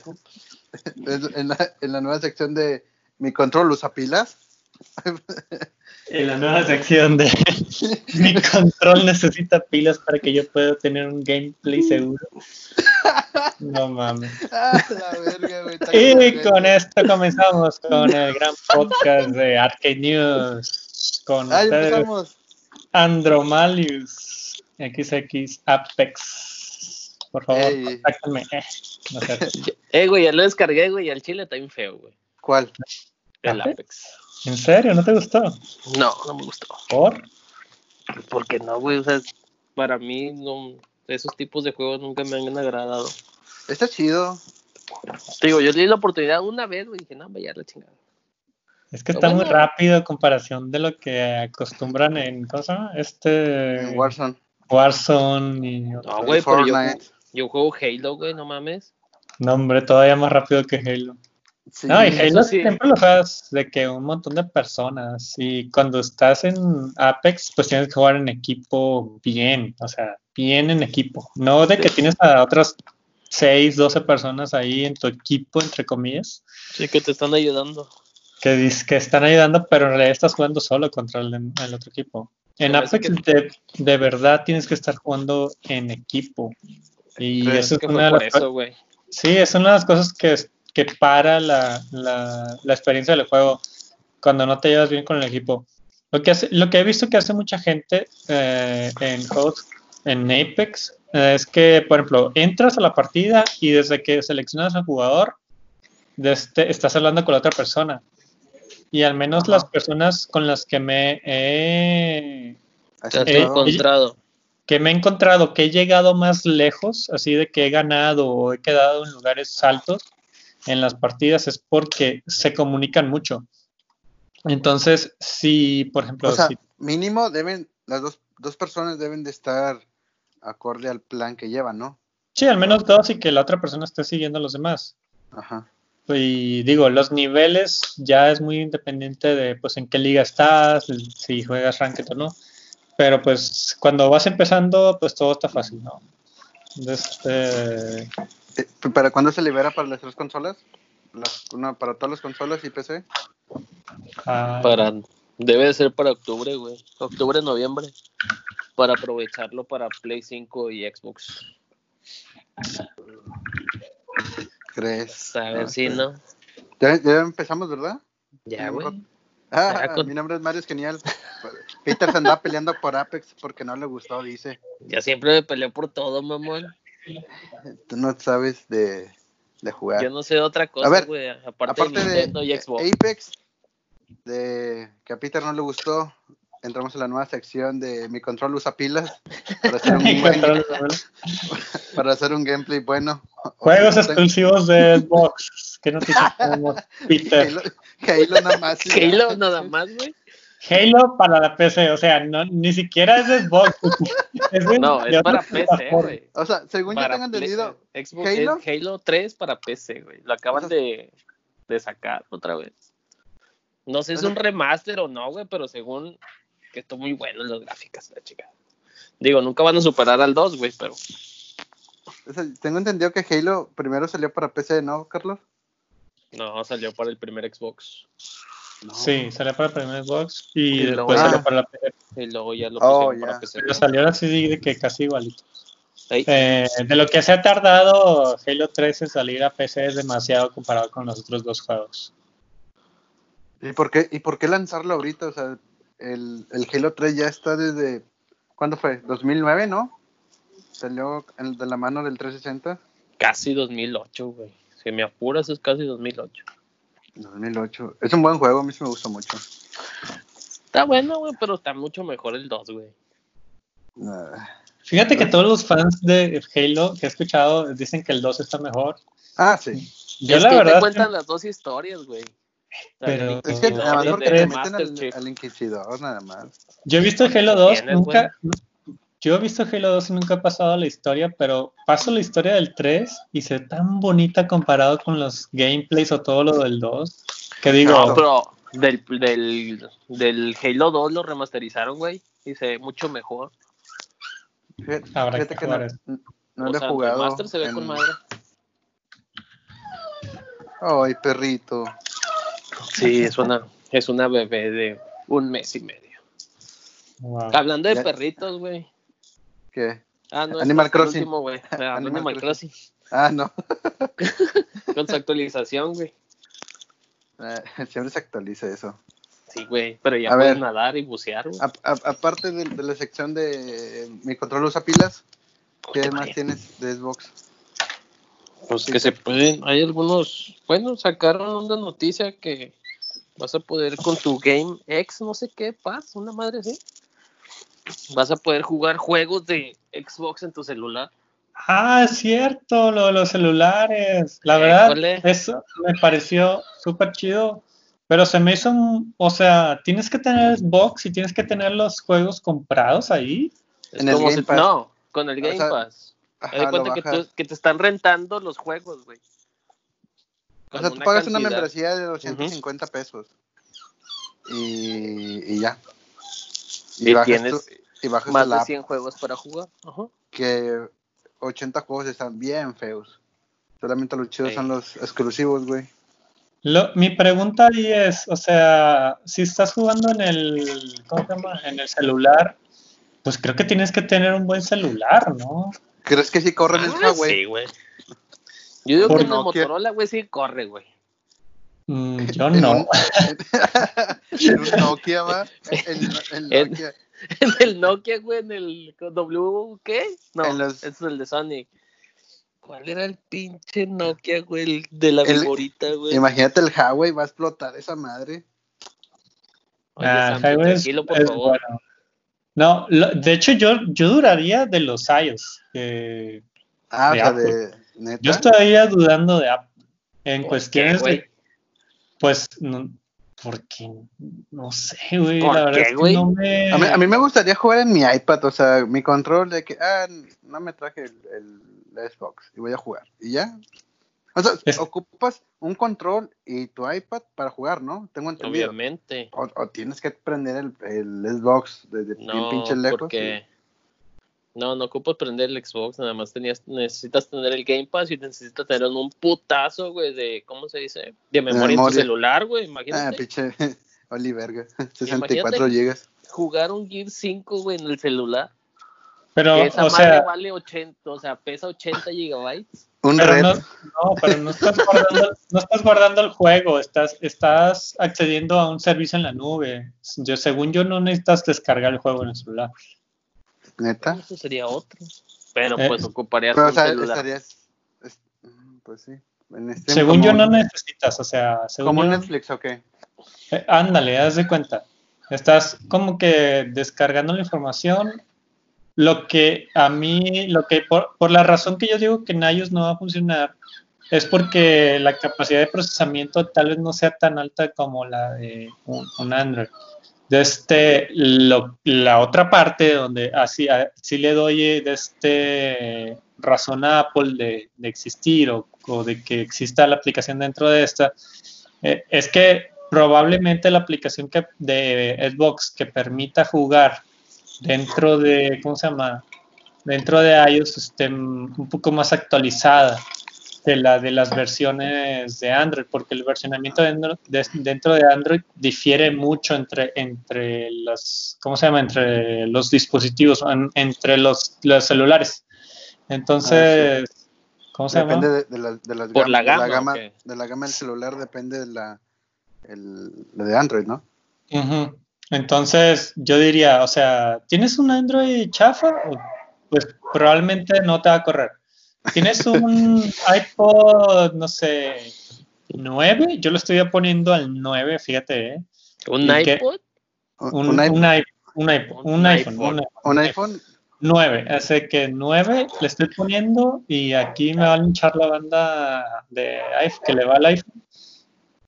Pendejo. En la, en la nueva sección de mi control usa pilas. En la nueva sección de mi control necesita pilas para que yo pueda tener un gameplay seguro. No mames. Ah, la verga, güey. está Y bien, con esto comenzamos con el gran podcast de Arcade News. Con Ah, ustedes, empezamos. Andromalius, XX Apex. Por favor, Ey. contáctenme. Eh, no sé. Eh, güey, ya lo descargué, güey, y al chile está bien feo, güey. ¿Cuál? El ¿Apex? Apex. ¿En serio? ¿No te gustó? No, no me gustó. ¿Por? Porque no, güey, o sea, para mí, no, esos tipos de juegos nunca me han agradado. Está chido. Te digo, yo le di la oportunidad una vez, güey, y dije, no, vaya la chingada. Es que Pero está muy rápido en comparación de lo que acostumbran en, ¿cómo se llama? Este En Warzone. Warzone y No, güey, pero yo, Fortnite. Yo juego Halo, güey, no mames. no, hombre, todavía más rápido que Halo. Sí. No, y Halo sí. siempre lo juegas de que un montón de personas. Y cuando estás en Apex, pues tienes que jugar en equipo bien, o sea, bien en equipo. No de que tienes a otras 6, 12 personas ahí en tu equipo, entre comillas, Sí, que te están ayudando. que, dis- que están ayudando, pero en realidad estás jugando solo contra el, el otro equipo. En Apex de, de verdad tienes que estar jugando en equipo. Y eso es que una por las eso, güey. Sí, es una de las cosas que, que para la, la, la experiencia del juego cuando no te llevas bien con el equipo. Lo que, hace, lo que he visto que hace mucha gente eh, en juegos en Apex eh, es que, por ejemplo, entras a la partida y desde que seleccionas al jugador, desde- estás hablando con la otra persona. Y al menos Ajá. las personas con las que me he Eh, encontrado. Que me he encontrado que he llegado más lejos, así de que he ganado o he quedado en lugares altos en las partidas, es porque se comunican mucho. Entonces, si, por ejemplo, O sea, si- mínimo deben, las dos, dos personas deben de estar acorde al plan que llevan, ¿no? sí, al menos dos y que la otra persona esté siguiendo a los demás. Ajá. Y digo, los niveles ya es muy independiente de pues en qué liga estás, si juegas ranked o no. Pero pues cuando vas empezando, pues todo está fácil, ¿no? Este, Eh, ¿Para cuándo se libera para las tres consolas? Las- una para todas las consolas y PC. ah, Para, debe de ser para octubre, güey. Octubre, noviembre. Para aprovecharlo para Play 5 y Xbox. ¿Crees? A ver si no. Ya, ya empezamos, ¿verdad? Ya, güey. Ah, con- mi nombre es Mario es genial. Peter se andaba peleando por Apex porque no le gustó, dice. Ya siempre me peleé por todo, mamón. Tú no sabes de, de jugar. Yo no sé de otra cosa, ver, güey. Aparte, Aparte de de, Nintendo y Xbox. Apex, de que a Peter no le gustó, entramos en la nueva sección de mi control usa pilas para hacer un, buen- control, para hacer un gameplay bueno. Juegos exclusivos de Xbox. ¿Qué noticias tenemos, Peter? Halo, Halo nada más. Halo nada más, güey. Halo para la PC, o sea, no, ni siquiera es de Xbox. Es de- No, es para PC, güey. O sea, según yo Para tengo Play- entendido, Xbox Halo. es Halo 3 para PC, güey. Lo acaban O sea- de, de sacar otra vez. No sé si es un remaster o no, güey, pero según que está muy bueno en las gráficas, la chica. Digo, nunca van a superar al 2, güey, pero o sea, tengo entendido que Halo primero salió para PC, ¿no, Carlos? no, salió para el primer Xbox. No. Sí, salió para el primer Xbox y, Y luego después salió para la PC. Y luego ya lo Oh, pusieron para ya. PC. Pero salió así de que casi igualito. Eh, de lo que se ha tardado Halo 3 en salir a PC es demasiado comparado con los otros dos juegos. ¿Y por qué, y por qué lanzarlo ahorita? O sea, el, el Halo 3 ya está desde. ¿Cuándo fue? 2009, ¿no? Salió en- de la mano del 360. Casi 2008, güey. Si me apuras, es casi 2008. 2008. Es un buen juego, a mí sí me gustó mucho. Está bueno, güey, pero está mucho mejor el 2, güey. Ah. Fíjate que todos los fans de Halo que he escuchado dicen que el 2 está mejor. Ah, sí. Yo es la que verdad te cuentan que- las dos historias, güey. Pero- Es que No, nada más porque te meten al, al Inquisidor, nada más. yo he visto Halo 2, tienes, nunca, yo he visto Halo 2 y nunca he pasado la historia, pero paso la historia del 3 y se ve tan bonita comparado con los gameplays o todo lo del 2, que digo, No, pero del, del, del Halo 2 lo remasterizaron, güey. Y se ve mucho mejor. Fíjate, Habrá fíjate que no, no lo he sea, jugado. el Master se ve con madre. Ay, perrito. Sí, es una, es una bebé de un mes y medio. Wow. Hablando de Ya- perritos, güey. ¿Qué? Ah, no, Animal este es el Crossing. último, güey. Ah, Animal Animal Crossing. Ah, no. Con su actualización, güey. Eh, siempre se actualiza eso. Sí, güey. Pero ya A puedes ver. nadar y bucear, güey. Aparte de, de la sección de mi control usa pilas, ¿qué más tienes de Xbox? Pues que se pueden, hay algunos, bueno, sacaron una noticia que vas a poder con tu Game X, no sé qué, Paz, una madre así. Vas a poder jugar juegos de Xbox en tu celular. Ah, es cierto, lo de los celulares. La verdad, eso me pareció súper chido. Pero se me hizo, un- o sea, tienes que tener Xbox y tienes que tener los juegos comprados ahí. En el Game si- Pass. no, con el O Game sea, Pass. Ajá, cuenta que, bajas. tú- que te están rentando los juegos, güey. O sea, tú pagas una membresía de 250 pesos. Y, y ya. Y bajas tienes tu- y bajas más la de app 100 juegos para jugar. Ajá. que 80 juegos están bien feos. Solamente los chidos Sí. son los exclusivos, güey. Lo- mi pregunta ahí es, o sea, si estás jugando en el, ¿cómo se llama? En el celular, pues creo que tienes que tener un buen celular, ¿no? ¿Crees que sí corren el Ah, Huawei? sí, güey. Yo digo que en el. Motorola, güey, sí corre, güey. Mm, yo En no. un- en un Nokia, va. En, Nokia. El Nokia, güey, en el W, ¿qué? No, los- es el de Sony. ¿Cuál era el pinche Nokia, güey? El de la El- viborita, güey. Imagínate el Huawei, va a explotar esa madre. Oye, Ah, es- tranquilo, por es favor. bueno. No, lo- de hecho yo, yo duraría de los iOS. Ah, o De sea, Apple. de neta. yo estaría dudando de Apple. En ¿Por cuestiones qué, de, pues, no, porque, no sé, güey, ¿Por la verdad qué, es que güey? no me... A mí, a mí me gustaría jugar en mi iPad, o sea, mi control de que, ah, no me traje el, el Xbox y voy a jugar. Y ya. O sea, Es- ocupas un control y tu iPad para jugar, ¿no? Tengo entendido. Obviamente. O, o tienes que prender el, el Xbox desde bien No, pinche lejos. porque... No, no ocupas prender el Xbox, nada más tenías, necesitas tener el Game Pass y necesitas tener un putazo, güey, de, ¿cómo se dice? De memoria, en tu celular, güey, Ah, imagínate. pinche Oliverga. 64 gigas. jugar un Gear 5, güey, en el celular. pero, que esa o madre sea, vale 80, o sea, pesa 80 gigabytes. Un pero red. no, no, pero no estás, guardando, no estás guardando el juego, estás, estás accediendo a un servicio en la nube. Yo, según yo, no necesitas descargar el juego en el celular. Neta. Eso sería otro. Pero Eh, pues ocuparías Pero, o un sea, celular. estarías. es- mm, pues sí. En este, Según como- yo, no necesitas, o sea, según Como yo, Netflix, ¿o qué? Eh, ándale, haz de cuenta. Estás como que descargando la información. Lo que a mí, lo que por, por la razón que yo digo que en iOS no va a funcionar, es porque la capacidad de procesamiento tal vez no sea tan alta como la de un, un Android. De este, la otra parte donde así, sí le doy eh, de este razón a Apple de, existir o, de que exista la aplicación dentro de esta, eh, es que probablemente la aplicación de Xbox que permita jugar dentro de, ¿cómo se llama? Dentro de iOS esté un poco más actualizada que la de las versiones de Android, porque el versionamiento dentro de, dentro de Android difiere mucho entre, entre los, ¿cómo se llama? Entre los dispositivos, en- entre los, los celulares. Entonces, ¿cómo se Depende llama? de, de las- de las Por gam- la de gama, gama de la gama del celular depende de la, el, la de Android, ¿no? Entonces, yo diría, o sea, ¿tienes un Android chafa? Pues probablemente no te va a correr. ¿Tienes un iPod, no sé, 9? Yo lo estoy poniendo al 9, fíjate, ¿eh? ¿Un iPod? Un, Un, un iPhone, un iPhone, un iPhone, un iPhone 9. Así que 9 le estoy poniendo y aquí me va a linchar la banda de iPhone, que le va al iPhone.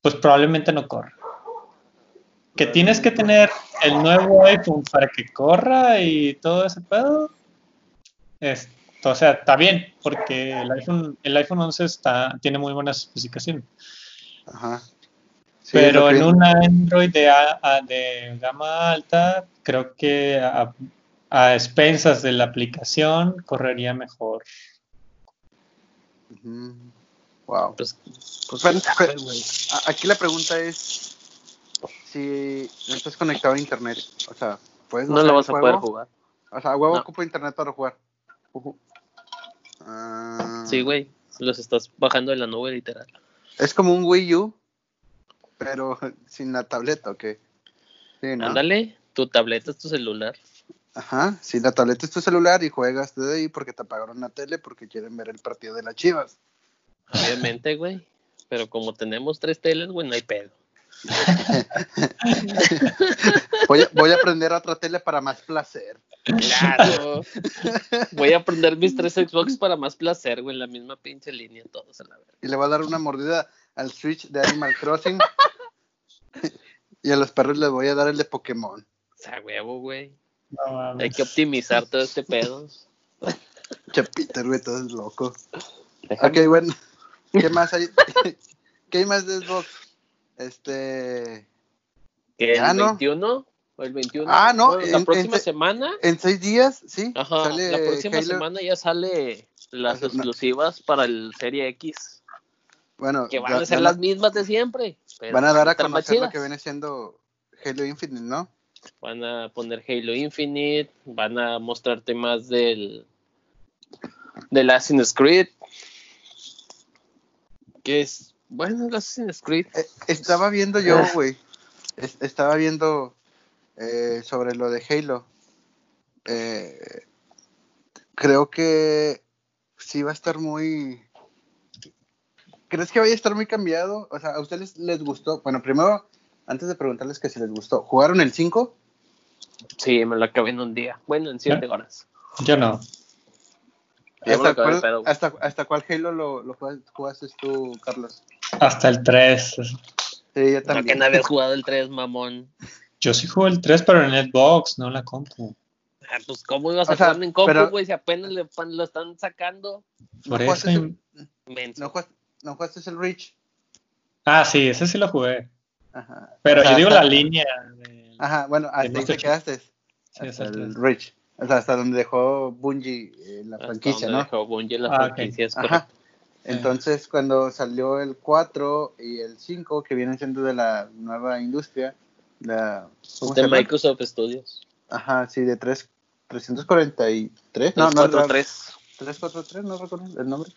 Pues probablemente no corra. Que tienes que tener el nuevo iPhone para que corra y todo ese pedo. Es, o sea, está bien, porque el iPhone, el iPhone 11 está, tiene muy buenas especificaciones. Ajá. Sí, Pero en un Android de, a- a- de gama alta, creo que a, a expensas de la aplicación correría mejor. Wow. Pues, pues Pero- pero- Aquí la pregunta es si no estás conectado a internet, o sea, puedes no lo vas a poder jugar. O sea, a huevo No. ocupo internet para jugar. Ah, Sí, güey. Los estás bajando de la nube, literal. Es como un Wii U, pero sin la tableta, ¿o qué? Sí, ¿no? Ándale, tu tableta es tu celular. Ajá, si la tableta es tu celular y juegas desde ahí porque te apagaron la tele porque quieren ver el partido de las chivas. Obviamente, güey. Pero como tenemos tres teles, güey, no hay pedo. Voy a, voy a prender otra tele para más placer. Claro. Voy a prender mis tres Xbox para más placer, güey, en la misma pinche línea, todos a la verga. Y le voy a dar una mordida al Switch de Animal Crossing. y a los perros les voy a dar el de Pokémon. O sea, huevo, güey. No mames. Hay que optimizar todo este pedo. Che, Peter, güey, todo es loco. Déjame- Ok, bueno. ¿Qué más hay? ¿Qué hay más de Xbox? Este. ¿Que el Ya, ¿no? 21? ¿O el 21? Ah, no, Bueno, la en- próxima en- semana. En seis días, sí. Ajá, sale la próxima Halo. semana ya sale las no. exclusivas para el Serie X. Bueno, Que van va- a ser las mismas de siempre. van a dar a conocer lo que viene siendo Halo Infinite, ¿no? Van a poner Halo Infinite, van a mostrarte más del del Assassin's Creed. Que es, bueno, el Assassin's Creed. Eh, estaba viendo yo, güey. es- estaba viendo eh, sobre lo de Halo. Eh, creo que sí va a estar muy. ¿Crees que vaya a estar muy cambiado? O sea, ¿a ustedes les gustó? Bueno, primero, antes de preguntarles que si les gustó, ¿jugaron el 5? Sí, me lo acabé en un día. Bueno, en siete horas. Yo no. Yo ¿Hasta cuál, pedo. hasta, hasta cuál Halo lo, lo jugas- jugaste tú, Carlos? Hasta el 3. Sí, yo No que también. no habías jugado el 3, mamón. Yo sí jugué el 3, pero en Xbox, no en la compu. Ah, pues, ¿cómo ibas a O sea, jugar en compu, pero- güey? Si apenas le, pan- lo están sacando. Por ¿No eso. Menso. ¿No jugaste, no jugaste el Reach? Ah, sí, ese sí lo jugué. Ajá. Pero O sea, yo digo hasta- la línea. de- Ajá, bueno, hasta ahí te quedaste. Sí, hasta el el 3. Reach. O sea, hasta donde dejó Bungie eh, la Hasta franquicia, donde ¿no? dejó Bungie la Ah, franquicia, es Ajá. Entonces, cuando salió el 4 y el 5, que vienen siendo de la nueva industria, la, ¿cómo se De? Microsoft Studios. Ajá, sí, de 3, 343. No, no, 343. 343, no recuerdo el nombre.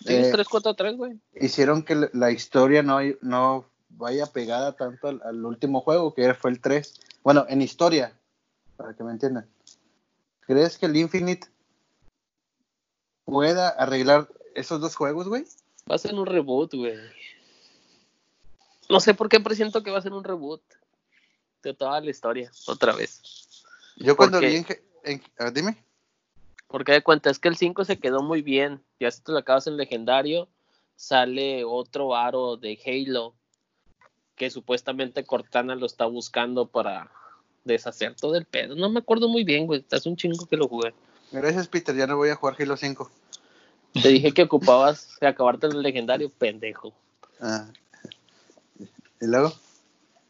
Sí, Eh, 343, güey. hicieron que la- la historia no, no vaya pegada tanto al, al último juego, que fue el 3. Bueno, en historia, para que me entiendan. ¿Crees que el Infinite pueda arreglar esos dos juegos, güey? Va a ser un reboot, güey. No sé por qué presiento que va a ser un reboot de toda la historia, otra vez. Yo ¿Por cuando vi en... en- ah, dime. Porque de cuenta, es que el 5 se quedó muy bien. Ya si te lo acabas en legendario, sale otro aro de Halo que supuestamente Cortana lo está buscando para deshacer todo el pedo. No me acuerdo muy bien, güey. Hace un chingo que lo jugué. Gracias, Peter, ya no voy a jugar Halo 5. Te dije que ocupabas de acabarte el legendario, pendejo. Ah. ¿Y luego?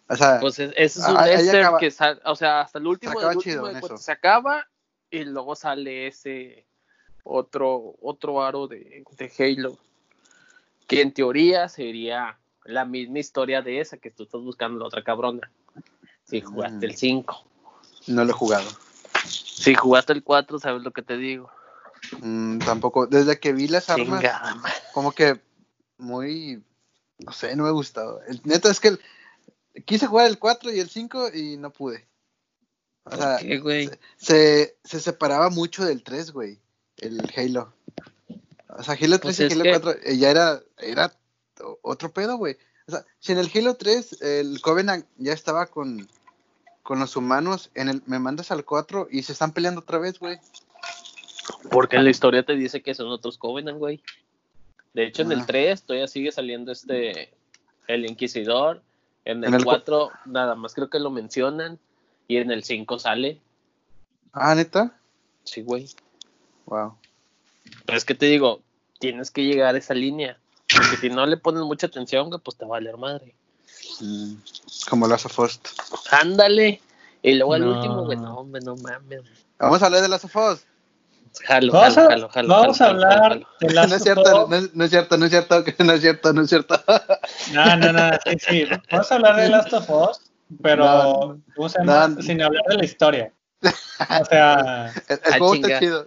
O sea, Pues es- ese es Ah, un acaba- que sale, o sea, hasta el último, Se acaba chido último de cuenta, se acaba y luego sale ese otro otro aro de, de Halo que en teoría sería la misma historia de esa que tú estás buscando la otra cabrona. Si jugaste Mm. el 5, no lo he jugado. si jugaste el 4, sabes lo que te digo. Mm, tampoco. Desde que vi las armas, Chingada como que muy. No sé, no me ha gustado. El, neta es que el- quise jugar el 4 y el 5 y no pude. O sea, ¿Por qué, güey? se, se separaba mucho del 3, güey. El Halo. O sea, Halo 3 Pues y Halo que- 4 eh, ya era, era otro pedo, güey. O sea, si en el Halo 3 el Covenant ya estaba con, con los humanos, en el me mandas al 4 y se están peleando otra vez, güey. Porque en la historia te dice que son otros Covenant, güey. De hecho, en Ah. el 3 todavía sigue saliendo este. El Inquisidor. En el, En el cu- 4, nada más creo que lo mencionan. Y en el 5 sale. Ah, neta. Sí, güey. Wow. Pero es que te digo, tienes que llegar a esa línea. Porque si no le pones mucha atención, güey, pues te va a valer madre. Mm, como Last of Us. Ándale. Y luego el último, güey, no, hombre, no mames. Vamos a hablar de Last of Us. Jalo, Vamos jalo, a, jalo, jalo, vamos jalo, a jalo, hablar jalo. de No Last es of cierto, Us. no es, no es cierto, no es cierto, no es cierto, no es cierto. No, no, no, sí, sí. Vamos a hablar de Last of Us, pero No, no. sin hablar de la historia. O sea, El, el juego está chido.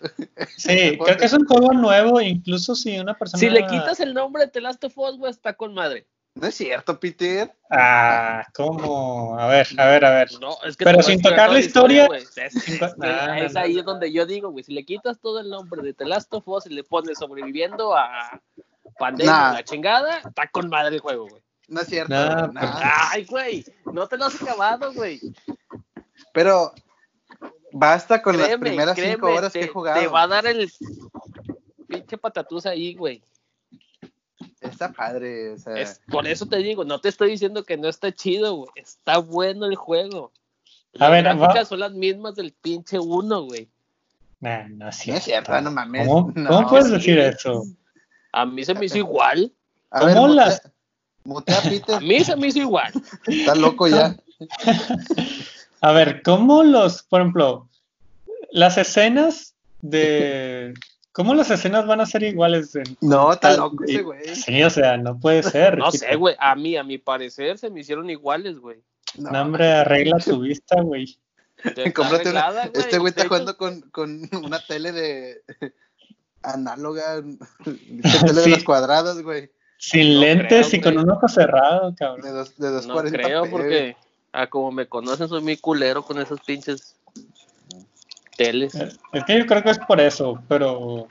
sí, creo que es un juego nuevo, incluso si una persona... Si le quitas el nombre de The Last of Us, güey, está con madre. No es cierto, Peter. Ah, ¿cómo? A ver, a ver, a ver. No, es que Pero te voy a sin tocar la historia- güey. Es, es- no. ahí donde yo digo, güey, si le quitas todo el nombre de The Last of Us y le pones sobreviviendo a pandemia, Nah. la chingada, está con madre el juego, güey. No es cierto. Ay, güey, no te lo has acabado, güey. Pero basta con las primeras créeme, cinco horas te, que he jugado. Te va a dar el pinche patatús ahí, güey. Está padre. O sea, Es- por eso te digo, no te estoy diciendo que no está chido, güey. Está bueno el juego. A Las ver, gráficas va- son las mismas del pinche uno, güey. Nah, no es no cierto. es cierto, no mames. ¿Cómo, No. cómo puedes sí. decir eso? A mí se me hizo igual. A ver, ¿Cómo mutea, las- mutea, A Peter. mí se me hizo igual. Está loco ya. A ver, ¿cómo los, por ejemplo, las escenas de... ¿Cómo las escenas van a ser iguales? En, No, está tal- loco ese güey. Sí, o sea, no puede ser. No sé, güey. A mí, a mi parecer, se me hicieron iguales, güey. No, No, hombre, arregla tu vista, güey. Cómprate una- Este güey De está hecho, jugando con, con una tele de análoga, tele de las cuadradas, güey. Sin No lentes creo, y con un ojo cerrado, De cabrón. dos, de No 240 creo, p, porque a como me conocen, soy muy culero con esos pinches teles. Eh, Es que yo creo que es por eso, pero...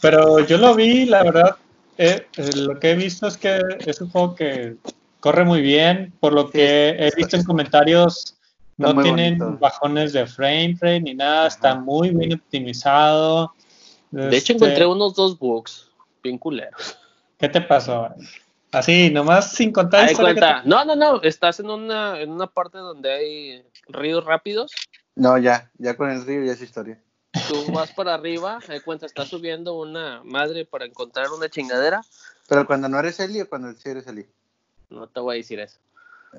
Pero yo lo vi, la verdad, eh, eh, lo que he visto es que es un juego que corre muy bien, por lo Sí, que he visto en comentarios, no tienen bonito. bajones de frame rate ni nada, está muy bien optimizado. De hecho, Este, encontré unos dos bugs bien culeros. ¿Qué te pasó? Así, nomás sin contar cuenta. No, no, no. Estás en una, en una parte donde hay ríos rápidos. No, ya, ya con el río ya es historia. Tú vas para arriba. De cuenta, estás subiendo una madre para encontrar una chingadera. Pero cuando no eres Eli o cuando sí eres Eli. No te voy a decir eso.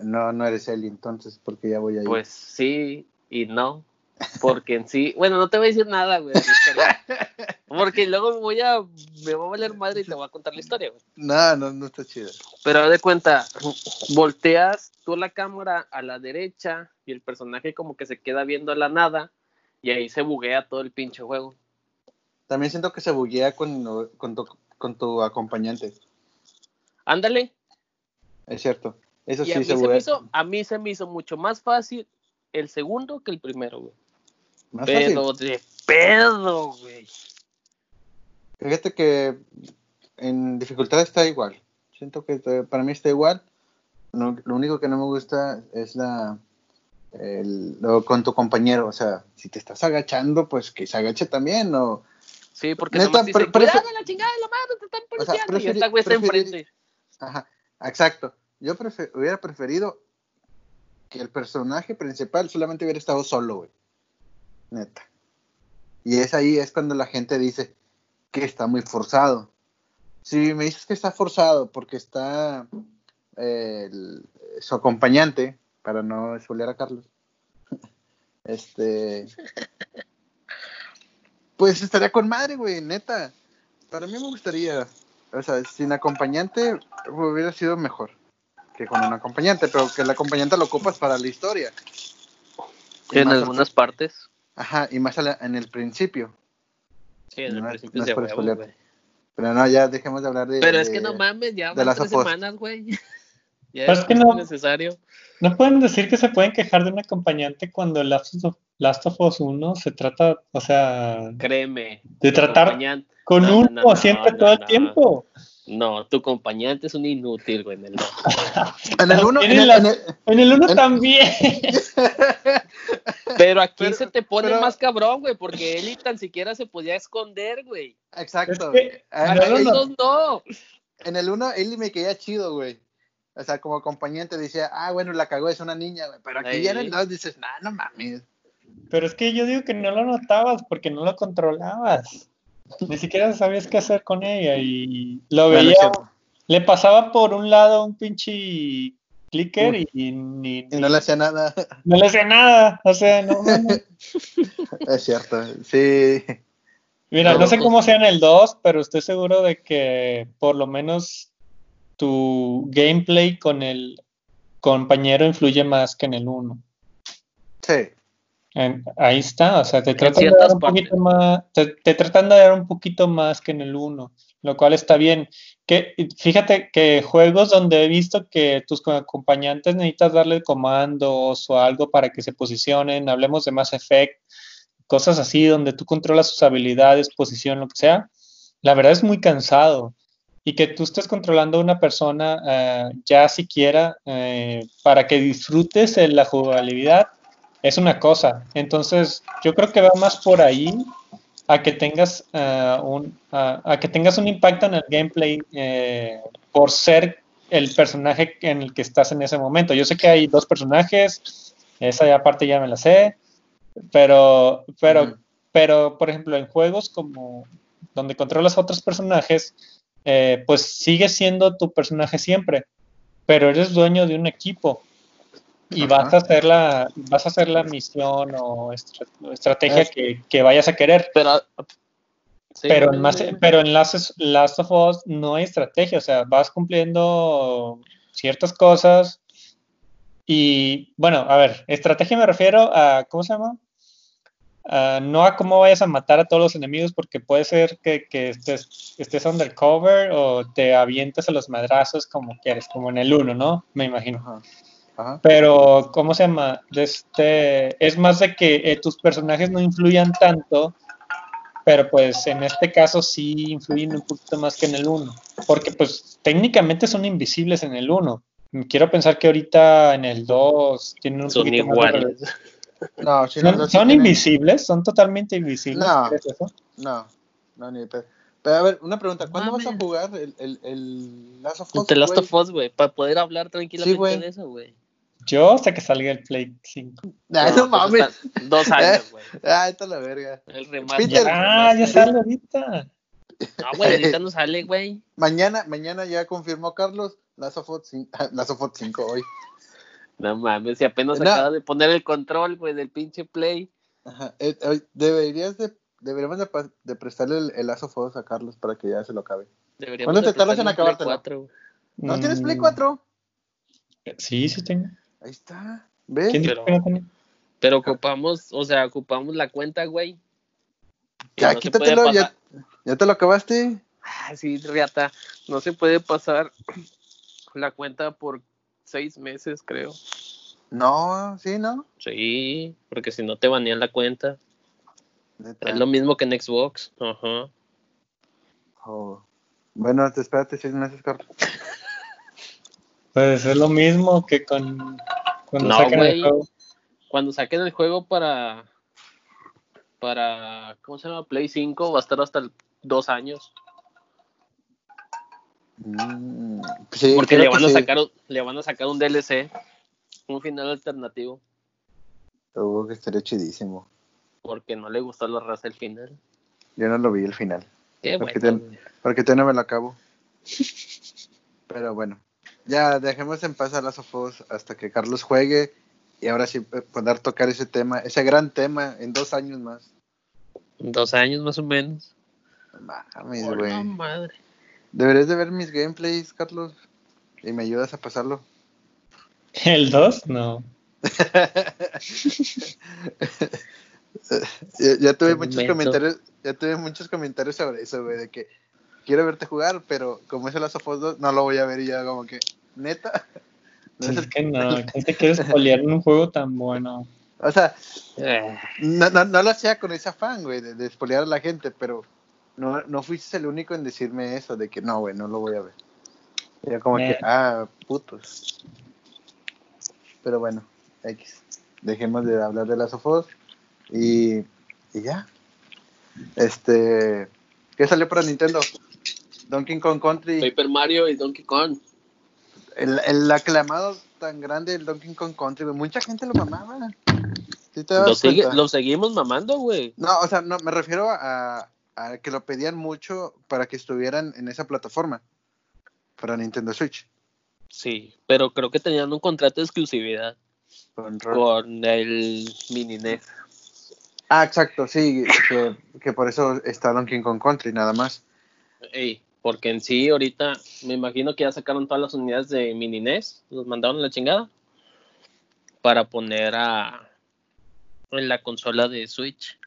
No, no eres Eli, entonces, porque ya voy ahí. Pues sí y no. Porque en sí, bueno, no te voy a decir nada, güey. Porque luego me voy a, me va a valer madre y te voy a contar la historia, güey. No, no, no está chido. Pero haz de cuenta, volteas tú la cámara a la derecha y el personaje como que se queda viendo a la nada y ahí se buguea todo el pinche juego. También siento que se buguea con, con, tu, con tu acompañante. Ándale. Es cierto. Eso Y a sí mí, se se me hizo, a mí se me hizo mucho más fácil el segundo que el primero, güey. Más fácil. Pero de pedo, güey. Fíjate que en dificultad está igual. Siento que para mí está igual. Lo, lo único que no me gusta es la el- lo con tu compañero. O sea, si te estás agachando, pues que se agache también. O, Sí, porque Neta, nomás dice, pre- prefe- cuidado la chingada de la mano, te están O sea, policiando. y preferi- esta güey está preferir- enfrente. Ajá, exacto. Yo hubiera preferido que el personaje principal solamente hubiera estado solo, güey. Neta. Y es ahí, es cuando la gente dice que está muy forzado. Si me dices que está forzado porque está eh, el- su acompañante, para no esfolear a Carlos, este, pues estaría con madre, güey, neta. Para mí me gustaría, o sea, sin acompañante hubiera sido mejor que con un acompañante, pero que el acompañante lo ocupas para la historia. En algunas partes. Ajá, y más la- en el principio. Sí, en el No es- principio no huevo, güey. Pero no, ya dejemos de hablar de. Pero es que no mames, ya de Last tres semanas, güey. Ya es que no- necesario. No pueden decir que se pueden quejar de un acompañante cuando el Last of, Last of Us 1 se trata, o sea, Créeme. de tratar con No, no, uno no, no, siempre no, todo el no. tiempo. No, tu acompañante es un inútil, güey. En el dos. En el uno, en Tienen el- la- en el- En el 1 En- también. Pero aquí Pero- se te pone pero- más cabrón, güey, porque él ni tan siquiera se podía esconder, güey. Exacto. Es que- Ah, en- no. nosotros no. En el 1, él me quería chido, güey. O sea, como acompañante decía, ah, bueno, la cagó, es una niña, güey. Pero aquí ya en el 2 dices, nah, no mames. Pero es que yo digo que no lo notabas porque no lo controlabas. Ni siquiera sabías qué hacer con ella y lo veía. Le pasaba por un lado un pinche clicker y, y ni, Y no le hacía nada. no le hacía nada. O sea, no, no, no. Es cierto, sí. Mira, No, no sé pues- cómo sea en el 2, pero estoy seguro de que por lo menos tu gameplay con el compañero influye más que en el 1. Sí. En- ahí está, o sea, te tratan de dar un poquito más, te, te tratan de dar un poquito más que en el 1, lo cual está bien. Que, fíjate que juegos donde he visto que tus co- acompañantes necesitas darle comandos o algo para que se posicionen, hablemos de Mass Effect, cosas así donde tú controlas sus habilidades, posición, lo que sea, la verdad es muy cansado. Y que tú estés controlando a una persona eh, ya siquiera eh, para que disfrutes la jugabilidad es una cosa. Entonces, yo creo que va más por ahí a que tengas eh, un a, a que tengas un impacto en el gameplay eh, por ser el personaje en el que estás en ese momento. Yo sé que hay dos personajes, esa parte ya me la sé, pero pero pero por ejemplo en juegos como donde controlas a otros personajes, eh, pues sigue siendo tu personaje siempre, pero eres dueño de un equipo y Ajá. vas a hacer la vas a hacer la misión o estra- o estrategia Es- que, que vayas a querer. Pero, sí, Pero en, güey. pero en Last, Last of Us no hay estrategia, o sea, vas cumpliendo ciertas cosas y, bueno, a ver, estrategia me refiero a, ¿cómo se llama? No a cómo vayas a matar a todos los enemigos, porque puede ser que, que estés, estés undercover o te avientes a los madrazos como quieres, como en el 1, ¿no? Me imagino. Ajá. Ajá. Pero, ¿cómo se llama? Este, es más de que eh, tus personajes no influyan tanto, pero pues en este caso sí influyen un poquito más que en el 1, porque pues técnicamente son invisibles en el 1. Quiero pensar que ahorita en el 2 tienen un son poquito más de iguales. No, sí, no, ¿Son, no, sí son tienen- invisibles? ¿Son totalmente invisibles? No. ¿Crees eso? No, no, ni de pedo. Pero a ver, una pregunta, ¿cuándo vas a jugar el, el, el Last of Us? The Last güey? of Us, güey, para poder hablar tranquilamente güey. de eso, güey. Yo hasta que salga el Play 5. Ay, no, pues mames. Dos años, güey. Ah, esta es la verga. El remaster. Peter. Ah, ya sale ahorita. No, güey, ahorita no sale, güey. Mañana, mañana ya confirmó Carlos Last of Us 5, Last of Us 5 hoy. No mames, si apenas No. acaba de poner el control, güey, del pinche play. Ajá. Eh, eh, deberías de, deberíamos de, prestarle el, el Us a Carlos para que ya se lo acabe. Deberíamos ¿Cuándo te tardas en acabártelo? 4, güey. ¿No tienes Play Mm, 4? Sí, sí tengo. Ahí está. ¿Ves? ¿Quién dijo Pero-? Pero ocupamos, o sea, ocupamos la cuenta, güey. Ya, no quítatelo, ya, pasar- ya te lo acabaste. Ah, sí, Riata. No se puede pasar la cuenta por seis meses, creo. No, sí, ¿no? Sí, porque si no te banean la cuenta. Neta. Es lo mismo que en Xbox. Ajá. Oh. Bueno, te espérate seis meses, Carlos. Pues es lo mismo que con cuando No, el juego. Cuando saquen el juego para. Para. ¿Cómo se llama? Play 5 va a estar hasta el- dos años. Mm, sí, Porque le van, a sí. sacar, un- le van a sacar un DLC. Un final alternativo. Oh, que estaría chidísimo. Porque no le gustó a la raza el final. Yo no lo vi el final. Qué Porque bueno. Porque todavía no me lo acabo. Pero bueno. Ya, dejemos en paz a las Us hasta que Carlos juegue. Y ahora sí eh, poder tocar ese tema, ese gran tema en dos años más. Dos años más o menos. Mames, güey. madre. Deberías de ver mis gameplays, Carlos. Y me ayudas a pasarlo. ¿El 2? No. ya, ya tuve muchos comentarios, ya tuve muchos comentarios sobre eso, güey, de que quiero verte jugar, pero como es el Last of Us 2, no lo voy a ver y ya como que, neta. No es que no, ¿quién te quieres spoilear en un juego tan bueno? o sea, Eh, no, no, no lo hacía con ese afán, güey, de, de espolear a la gente, pero no, no fuiste el único en decirme eso, de que no, güey, no lo voy a ver. Yo como Eh. que, ah, putos. Pero bueno, X. Dejemos de hablar de las Us y, y ya. Este, ¿qué salió para Nintendo? Donkey Kong Country, Paper Mario y Donkey Kong. el, el aclamado tan grande del Donkey Kong Country, güey. mucha gente lo mamaba. ¿Sí te das Lo, sigue- cuenta? lo seguimos mamando, güey. No, o sea, no, me refiero a, a que lo pedían mucho para que estuvieran en esa plataforma, para Nintendo Switch. Sí, pero creo que tenían un contrato de exclusividad con el Mini NES. Ah, exacto, sí, que, que por eso está Donkey Kong Country, nada más. Ey, porque en sí, ahorita me imagino que ya sacaron todas las unidades de mini NES, los mandaron a la chingada para poner a en la consola de Switch.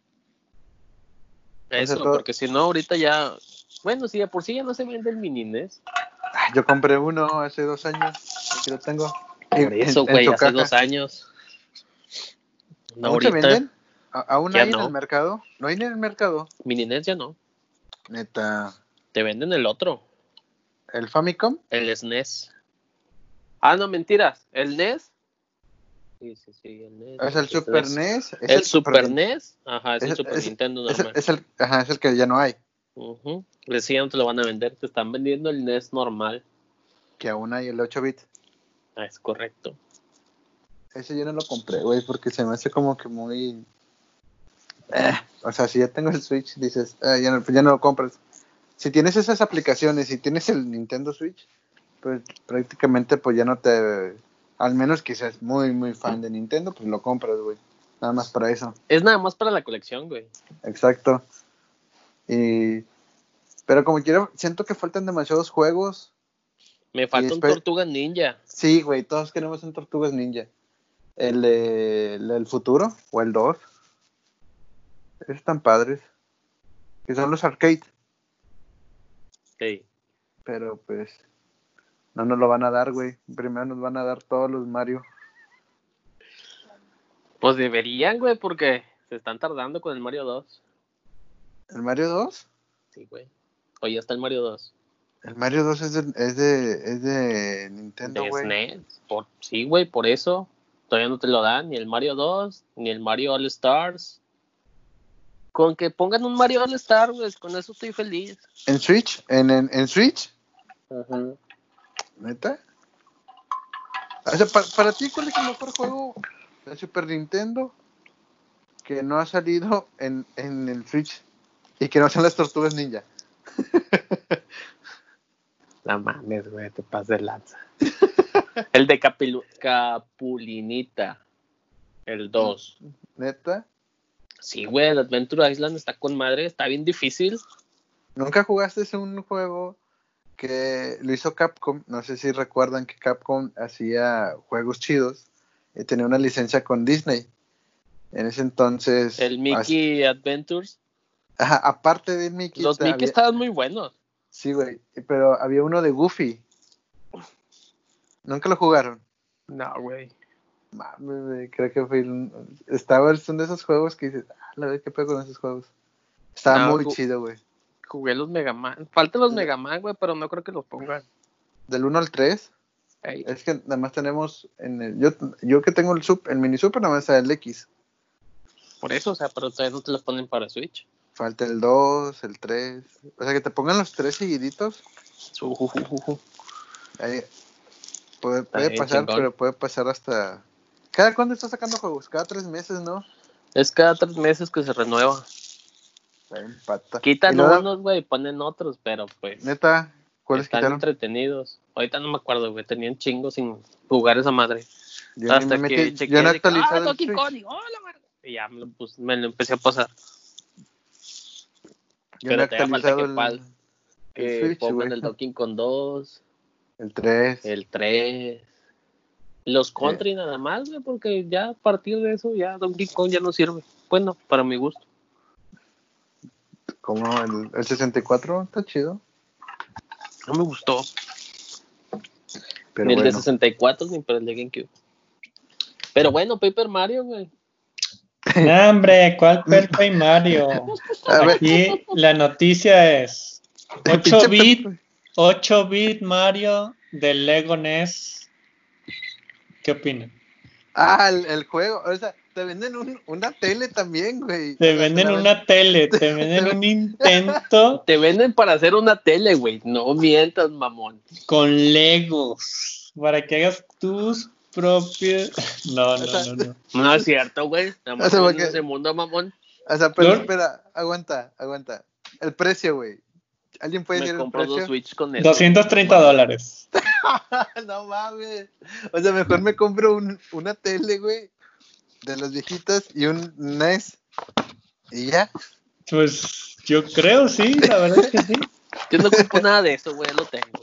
Eso, porque si no, ahorita ya. Bueno, si de por sí ya no se vende el mini NES. Ah, Yo compré uno hace dos años, aquí lo tengo. Por En- eso, güey, hace caja. dos años. No, ¿Aún se venden? ¿A- ¿Aún hay en el mercado? ¿No hay en el mercado? mini NES ya no. Neta. Te venden el otro, ¿El Famicom? el SNES. Ah, no, mentiras. ¿El NES? Sí, sí, sí, el NES. ¿Es el el Super SNES. NES? ¿Es El Super NES, ajá, es, el Super es- Nintendo normal. es el, ajá, es el que ya no hay. Ujú. Les sí, ya no te lo van a vender, te están vendiendo el NES normal. Que aún hay el 8 bits. Ah, es correcto. Ese yo no lo compré, güey, porque se me hace como que muy... Eh, o sea, si ya tengo el Switch, dices, "Ah, ya, no, ya no lo compras. Si tienes esas aplicaciones y tienes el Nintendo Switch, pues prácticamente pues ya no te... Al menos que seas muy, muy fan de Nintendo, pues lo compras, güey. Nada más para eso. Es nada más para la colección, güey. Exacto. Y... Pero como quiero, siento que faltan demasiados juegos. Me falta un espe- Tortuga Ninja. Sí, güey, todos queremos un Tortugas Ninja. El, el del futuro o el 2. Están padres. Que son los arcade. Sí. Pero pues no nos lo van a dar, güey. Primero nos van a dar todos los Mario. Pues deberían, güey, porque se están tardando con el Mario 2. ¿El Mario 2? Sí, güey. Oye, ya está el Mario 2. El Mario 2 es de, es de, es de Nintendo, De güey. SNES. Por, sí, güey, por eso. Todavía no te lo dan. Ni el Mario 2, ni el Mario All Stars. Con que pongan un Mario All Stars, güey, con eso estoy feliz. ¿En Switch? ¿En, en, en Switch? Ajá. ¿Neta? O sea, para, para ti, ¿cuál es el mejor juego de Super Nintendo que no ha salido en, en el Switch? Y que no sean las tortugas ninja. No mames, güey, te pasas de lanza. el de Capilu- Capulinita. El 2. ¿Neta? Sí, güey, el Adventure Island está con madre, está bien difícil. ¿Nunca jugaste un juego que lo hizo Capcom? No sé si recuerdan que Capcom hacía juegos chidos y tenía una licencia con Disney. En ese entonces... El Mickey Adventures. Ajá, aparte de Mickey... Los Mickey había- estaban muy buenos. Sí, güey, pero había uno de Goofy. ¿Nunca lo jugaron? No, güey. Mames, creo que fue un... Estaba, son de esos juegos que dices, ah, la verdad, ¿qué pedo con esos juegos? Estaba No, muy chido, güey. Jugué los Mega Man. Faltan los Mega Man, güey, pero no creo que los pongan. Del 1 al 3, Ey, es que nada más tenemos, en el, yo, yo que tengo el, sub, el mini super, nada más está el X. por eso, o sea, pero todavía no te los ponen para Switch. Falta el 2, el 3. O sea, que te pongan los tres seguiditos. Ujujujuju. ahí puede pasar, chingón. pero puede pasar hasta... ¿Cada cuándo está sacando juegos? Cada tres meses, ¿no? Es cada tres meses que se renueva. Está bien pata. Quitan luego, unos, güey, ponen otros, pero pues Neta, ¿cuáles están quitaron? entretenidos. Ahorita no me acuerdo, güey, tenían cingos sin jugar esa madre. Yo Hasta me que metí- yo no actualizado ah, Switch. Kong, oh, la madre. Y ya me lo, pus- me lo empecé a pasar. Yo no pero he todavía falta que el, pal- Que el Switch, pongan güey. el Donkey Kong 2, El 3. el 3. Los country nada más, güey, porque ya a partir de eso ya Donkey Kong ya no sirve. Bueno, para mi gusto. Como el, el 64, está chido. No me gustó. Pero ni el de bueno. 64 ni para el de GameCube. Pero bueno, Paper Mario, güey. No, hombre, ¿cuál y Mario? Aquí la noticia es 8 pinche bit, Pepe. 8 bit Mario del Lego NES. ¿Qué opinan? Ah, el, el juego. O sea, te venden un- una tele también, güey. Te venden una tele, te venden un Nintendo Te venden para hacer una tele, güey. No mientas, mamón. con Legos para que hagas tus propios. No, no, no, no. No es cierto, güey. Nada más O sea, en porque- ese mundo, mamón. O sea, pero espera, aguanta, aguanta. El precio, güey. ¿Alguien puede decir el compro dos precio? Switch con eso. 230 dólares. no mames. O sea, mejor me compro un- una tele, güey, de las viejitas y un NES ¿Y ya? Pues yo creo, sí, la verdad es que sí. Yo no ocupo nada de eso, güey, lo tengo.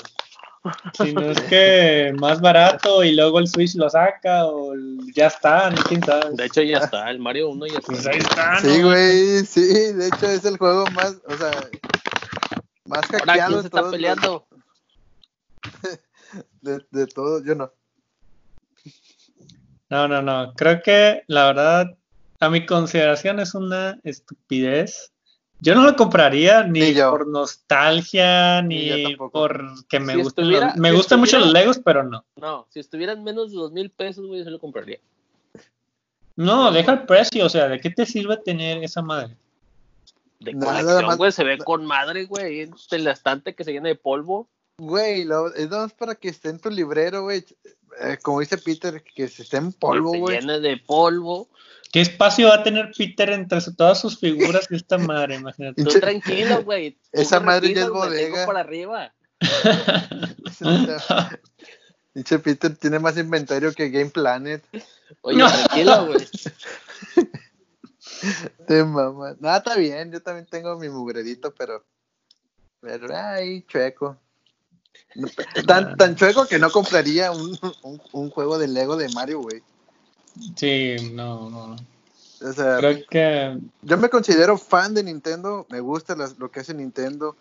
Si no es que más barato y luego el Switch lo saca o ya está, no quién sabe. De hecho, ya está, el Mario 1 ya está. Pues ahí está, Sí, güey, sí, de hecho es el juego más, o sea, más Ahora, hackeado ¿quién de se está peleando? De, de todos, yo no. No, no, no. Creo que la verdad, a mi consideración es una estupidez. Yo no lo compraría ni, por nostalgia, Ni ni tampoco. porque me Si gustan estuviera- los- me si gustan mucho los Legos, pero no. No, si estuvieran menos de dos mil pesos, güey, yo se lo compraría. No, deja el precio, o sea, ¿de qué te sirve tener esa madre? De colección, güey, se ve con madre, güey, en la estante que se llena de polvo. Güey, lo, es nada más para que esté en tu librero, güey. Eh, como dice Peter, que se esté en polvo, se güey. llena de polvo. ¿Qué espacio va a tener Peter entre todas sus figuras y esta madre? Imagínate. Tú tranquilo, güey. Esa madre ya es bodega. para arriba. Dice Peter tiene más inventario que Game Planet. Oye, tranquilo, güey. Te mamá. Nada, está bien. Yo también tengo mi mugredito, pero. Pero, ay, chueco. Tan, tan chueco que no compraría un, un, un juego de Lego de Mario, güey. Sí, no, no. no. O sea, Creo que yo me considero fan de Nintendo. Me gusta las- lo que hace Nintendo.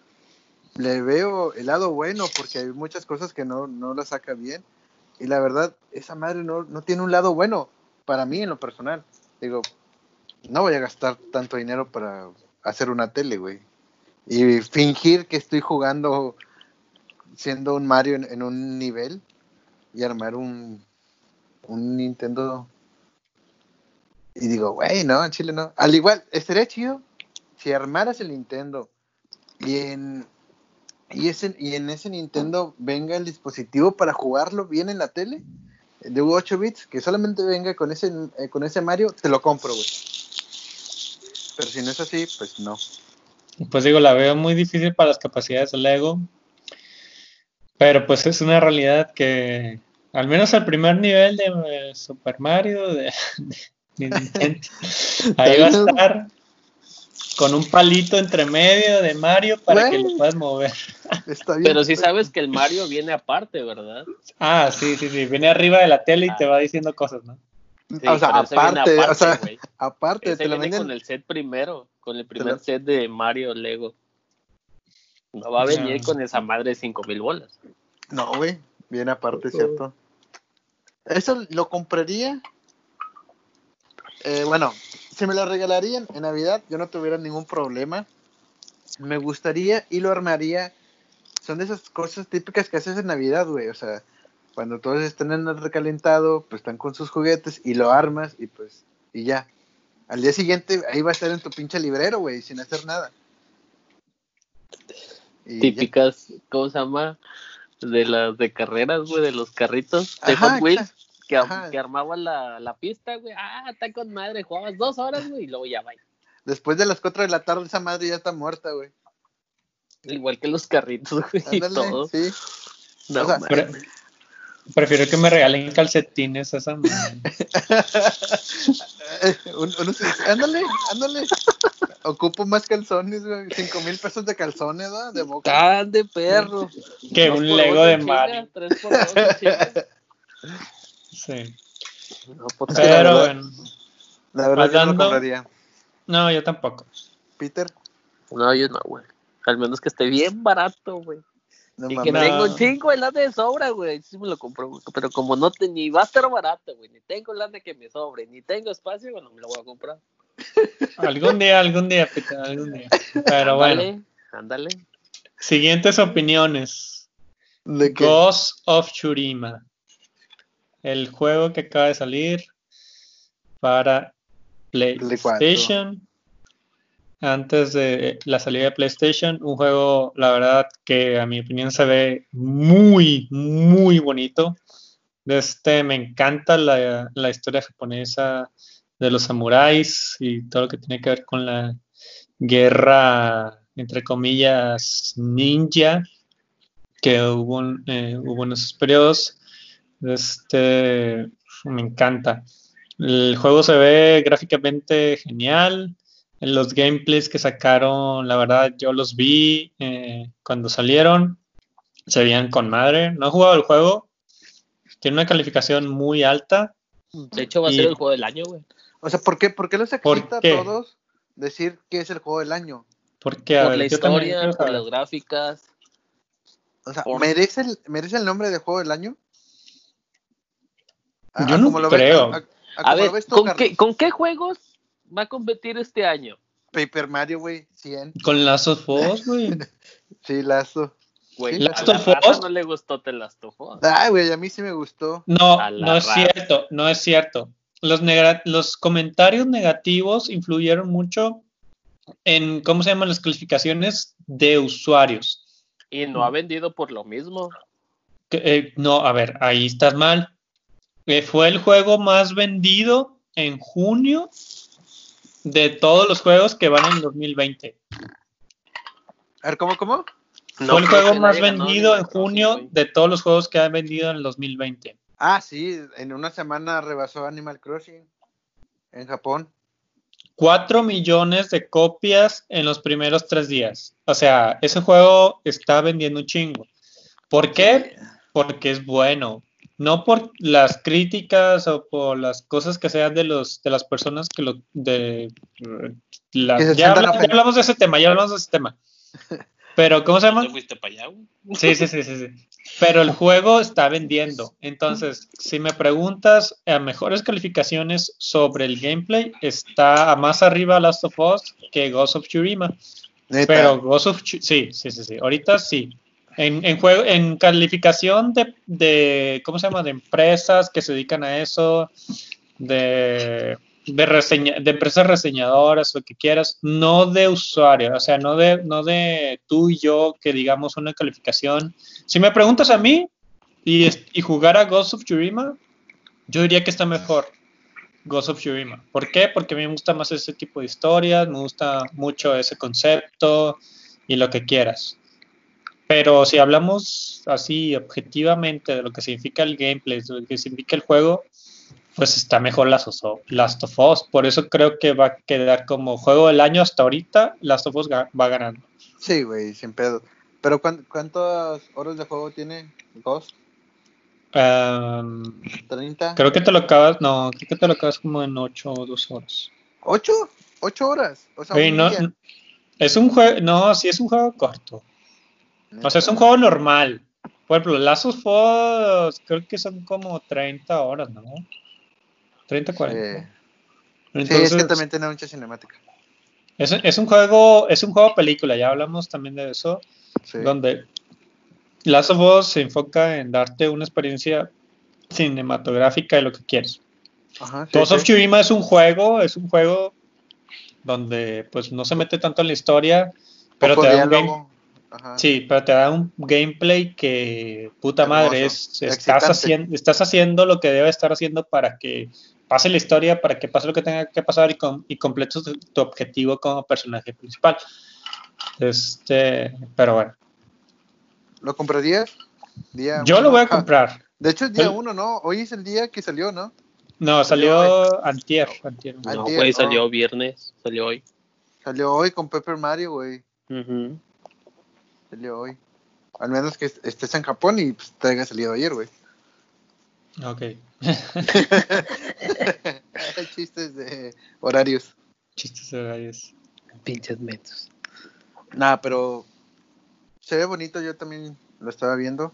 Le veo el lado bueno porque hay muchas cosas que no, no la saca bien. Y la verdad, esa madre no, no tiene un lado bueno para mí en lo personal. Digo, no voy a gastar tanto dinero para hacer una tele, güey. Y fingir que estoy jugando siendo un Mario en, un nivel y armar un, un Nintendo. Y digo, güey, no, en Chile no. Al igual, estaría chido si armaras el Nintendo y en, y, ese, y en ese Nintendo venga el dispositivo para jugarlo bien en la tele de 8 bits, que solamente venga con ese, eh, con ese Mario, te lo compro, güey. Pero si no es así, pues no. Pues digo, la veo muy difícil para las capacidades del Lego. Pero pues es una realidad que al menos el primer nivel de eh, Super Mario de, de Nintendo, ahí va a estar con un palito entre medio de Mario para que lo puedas mover. Está bien. Pero sí pues, sabes que el Mario viene aparte, ¿verdad? Ah, sí, sí, sí. Viene arriba de la tele y te va diciendo cosas, ¿no? Sí, o sea, pero ese viene aparte, o sea, güey. aparte, Ese te lo venden. con el set primero, con el primer lo- set de Mario Lego. No va a venir No. con esa madre de 5000 bolas. No, güey, viene aparte, ¿cierto? Eso lo compraría. Eh, bueno, si me lo regalarían en Navidad, yo no tuviera ningún problema. Me gustaría y lo armaría. Son de esas cosas típicas que haces en Navidad, güey. O sea, cuando todos están en el recalentado, pues están con sus juguetes y lo armas y pues, y ya. Al día siguiente, ahí va a estar en tu pinche librero, güey, sin hacer nada. Y ya. Típicas, ¿cómo se llama? De las de carreras, güey, de los carritos de Ajá, Hot Wheels. Que, armaban la, la pista, güey. Ah, está con madre. Jugabas dos horas, güey, y luego ya va. Después de las 4 de la tarde, esa madre ya está muerta, güey. Igual que los carritos, güey, y todo. sí. No, O sea. Pre- prefiero que me regalen calcetines a esa madre. Ándale, ándale. Ocupo más calzones, güey. Cinco mil pesos de calzones, ¿no? De boca. Tan de perro. Que un por Lego de. Tres por dos chinga. Sí. No, pues, Es que la Pero verdad- bueno. La verdad, yo no lo compraría. No, yo tampoco. Peter, No, yo no, güey. Al menos que esté bien barato, güey. No y que mames. Tengo un chingo de lana de sobra, güey. Sí me lo compro, güey. Pero como no te, ni va a estar barato, güey. Ni tengo lana que me sobre, ni tengo espacio, bueno, me lo voy a comprar. Algún día, algún día, Peter, algún día. Pero bueno, Ándale, ándale. siguientes opiniones. ¿De qué? Ghost of Tsushima. El juego que acaba de salir para Play. PlayStation. Antes de la salida de PlayStation, un juego, la verdad, que a mi opinión se ve muy, muy bonito. Este, me encanta la, la historia japonesa de los samuráis y todo lo que tiene que ver con la guerra, entre comillas, ninja que hubo, eh, hubo en esos periodos. Este, me encanta. El juego se ve gráficamente genial. Los gameplays que sacaron, la verdad, yo los vi eh, cuando salieron, se veían con madre. No he jugado el juego, tiene una calificación muy alta. De hecho, va a ser el juego del año, güey. O sea, ¿por qué, por qué les excita a todos decir que es el juego del año? Porque, por la historia, por las gráficas. O sea, ¿merece, el, ¿merece el nombre de juego del año? Yo no lo creo. a, ver, ¿con, qué, ¿con qué juegos va a competir este año? Paper Mario, güey, 100. Con Last of Us, güey. sí, Lazo. Güey, Last of Us. no le gustó The Last of Us. Ay, güey, a mí sí me gustó. No, no es cierto, no es cierto. Los, los comentarios negativos influyeron mucho en, ¿cómo se llaman las calificaciones de usuarios? Y no ha vendido por lo mismo. Eh, no, a ver, ahí estás mal. Eh, fue el juego más vendido en junio de todos los juegos que van en 2020. A ver, ¿cómo, cómo? Fue el juego más vendido en junio de todos los juegos que han vendido en el 2020. Ah, sí, en una semana rebasó Animal Crossing en Japón. 4 millones de copias en los primeros tres días. O sea, ese juego está vendiendo un chingo. ¿Por qué? Porque es bueno. No por las críticas o por las cosas que sean de los de las personas que lo de ya, hablamos de ese tema, ya hablamos de ese tema. Pero, ¿cómo se llama? Sí, sí, sí, sí, sí. Pero el juego está vendiendo. Entonces, si me preguntas a mejores calificaciones sobre el gameplay, está más arriba Last of Us que Ghost of Tsushima. Pero Ghost of sí, sí, sí, sí. Ahorita sí. En, juego, en calificación de, de, ¿cómo se llama? De empresas que se dedican a eso, de de, reseña, de empresas reseñadoras, lo que quieras, no de usuario, o sea, no de, no de tú y yo que digamos una calificación. Si me preguntas a mí y, y jugar a Ghost of Tsushima, yo diría que está mejor Ghost of Tsushima. ¿Por qué? Porque a mí me gusta más ese tipo de historias, me gusta mucho ese concepto y lo que quieras. Pero si hablamos así objetivamente de lo que significa el gameplay, de lo que significa el juego, pues está mejor Last of Us. Por eso creo que va a quedar como juego del año hasta ahorita. Last of Us va ganando. Sí, güey, sin pedo. Pero ¿cuántas horas de juego tiene Ghost? Um, ¿30? Creo que te lo acabas, no, creo que te lo acabas como en 8 o 2 horas. ¿8? ¿8 horas? O sea, no, es un juego, no, sí es un juego corto. O sea, es un juego normal. Por ejemplo, Last of Us creo que son como 30 horas, ¿no? 30, 40. sí, es que también tiene mucha cinemática. Es, es, un juego, es un juego película, ya hablamos también de eso, donde Last of Us se enfoca en darte una experiencia cinematográfica de lo que quieres. Ajá, sí, of es un juego, es un juego donde pues no se mete tanto en la historia, pero te da un game, Sí, pero te da un gameplay que puta madre es estás haciendo, estás haciendo lo que debe estar haciendo para que pase la historia para que pase lo que tenga que pasar y, y completes tu, objetivo como personaje principal. Este, pero bueno. ¿Lo comprarías? Yo lo voy a comprar. De hecho es día uno, ¿no? Hoy es el día que salió, ¿no? No, salió antier. antier. No, güey, salió viernes, salió hoy. Salió hoy con Pepper Mario, güey. Salió hoy. Al menos que estés en Japón y pues, te haya salido ayer, güey. Ok. Chistes de horarios. Chistes de horarios. Pinches metos. Nada, pero se ve bonito, yo también lo estaba viendo.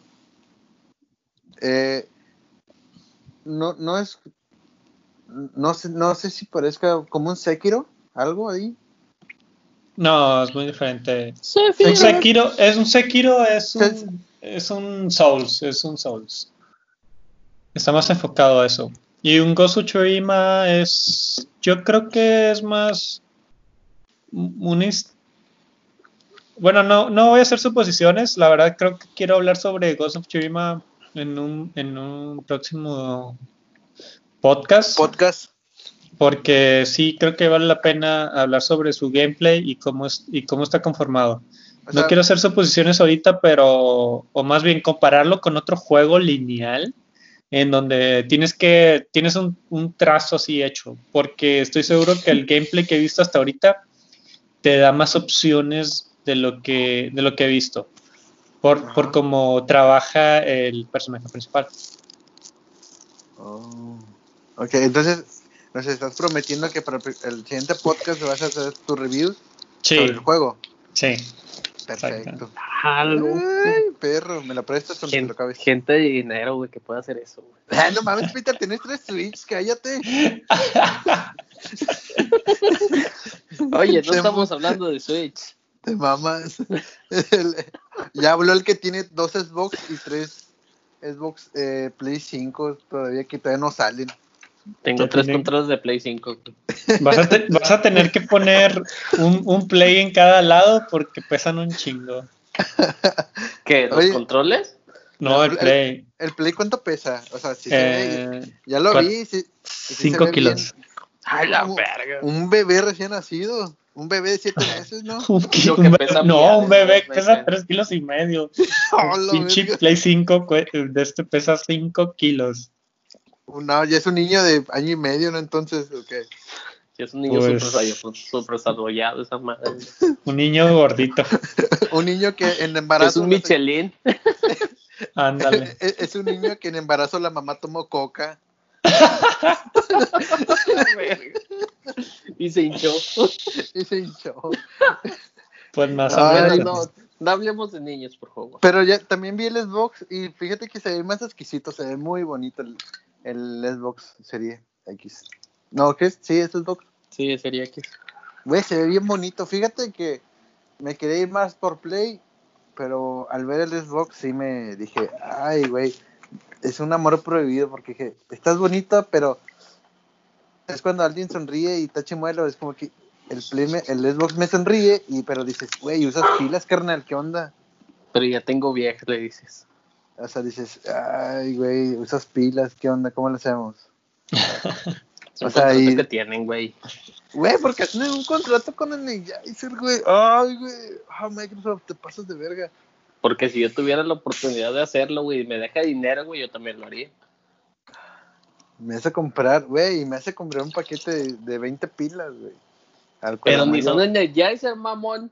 Eh, no, no es. No sé, no sé si parezca como un Sekiro, algo ahí. No, es muy diferente. un Sekiro es un Sekiro, es un, es un Souls, es un Souls. Está más enfocado a eso. Y un Gosu es. Yo creo que es más. Un bueno, no, no voy a hacer suposiciones. La verdad, creo que quiero hablar sobre Ghost of Tsushima en un, en un próximo podcast. Podcast. Porque sí, creo que vale la pena hablar sobre su gameplay y cómo, es, y cómo está conformado. no quiero hacer suposiciones ahorita, pero. O más bien compararlo con otro juego lineal en donde tienes que, tienes un, trazo así hecho, porque estoy seguro que el gameplay que he visto hasta ahorita te da más opciones de lo que, de lo que he visto. Por, por cómo trabaja el personaje principal. Oh. Ok, entonces nos estás prometiendo que para el siguiente podcast vas a hacer tu review Sí, sobre el juego. sí. Perfecto. Ay, perro, me lo prestas cuando te Gen- lo acabes. gente de dinero, güey, que puede hacer eso, güey. No mames, Peter, tenés tres Switch, cállate. Oye, no Te- estamos hablando de Switch. Te mamas. Ya habló el que tiene dos Xbox y tres Xbox eh, Play 5 todavía que todavía no salen. Tengo tres tiene- controles de Play 5. güey. Vas a, te- vas a tener que poner un, un play en cada lado porque pesan un chingo. ¿Qué? ¿Los Oye. controles? No, el play. ¿El Play cuánto pesa? O sea, si se ve, Eh, ya lo ¿cuál? vi. sí- sí se 5 ve kilos. bien. Ay, la verga. Un bebé recién nacido. Un bebé de 7 meses, ¿no? Un kilo- que un pesa no, mía, un bebé pesa no, 3 kilos y medio. Oh. Play 5 cue- de este pesa 5 kilos. No, ya es un niño de año y medio, ¿no? Entonces, ok. Si es un niño Pues- súper desarrollado- súper desarrollado, esa madre. Un niño gordito. Un niño que en embarazo. es un Michelin. Ándale. Es, es un niño que en embarazo la mamá tomó coca. y se hinchó. Y se hinchó. Pues más o menos. no, no hablemos de niños, por favor. Pero ya también vi el Xbox y fíjate que se ve más exquisito, se ve muy bonito el, el Xbox Serie X. No, ¿qué es? Sí, es Xbox. Sí, sería que. Güey, se ve bien bonito. Fíjate que me quería ir más por Play, pero al ver el Xbox sí me dije, ay, güey, es un amor prohibido porque dije, estás bonito, pero es cuando alguien sonríe y está chimuelo, es como que el, Play me- el Xbox me sonríe, y pero dices, güey, usas pilas, carnal, ¿qué onda? Pero ya tengo viejas, le dices. O sea, dices, ay, güey, usas pilas, ¿qué onda? ¿Cómo lo hacemos? O sea, y- que tienen, güey. Güey, porque tienen un contrato con el Energizer, güey. Ay, güey. Ah, Microsoft, te pasas de verga. Porque si yo tuviera la oportunidad de hacerlo, güey, y me deja dinero, güey, yo también lo haría. Me hace comprar, güey, y me hace comprar un paquete de, de 20 pilas, güey. Pero ni son Energizer, mamón.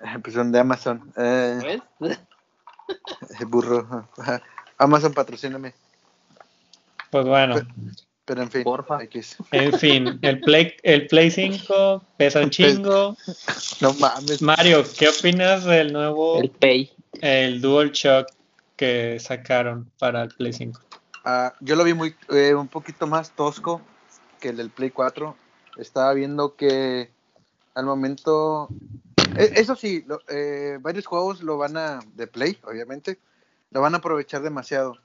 Pues son de Amazon. Eh, ¿Ves? burro. Amazon, patrocíname. Pues bueno, Pero en fin. Porfa. X. en fin, el Play, el Play 5 pesa un chingo. No mames. Mario, ¿qué opinas del nuevo, El Pay. el DualShock que sacaron para el Play 5? Ah, yo lo vi muy eh, un poquito más tosco que el del Play 4. Estaba viendo que al momento. Eh, eso sí, lo- eh, varios juegos lo van a. de Play, obviamente. Lo van a aprovechar demasiado.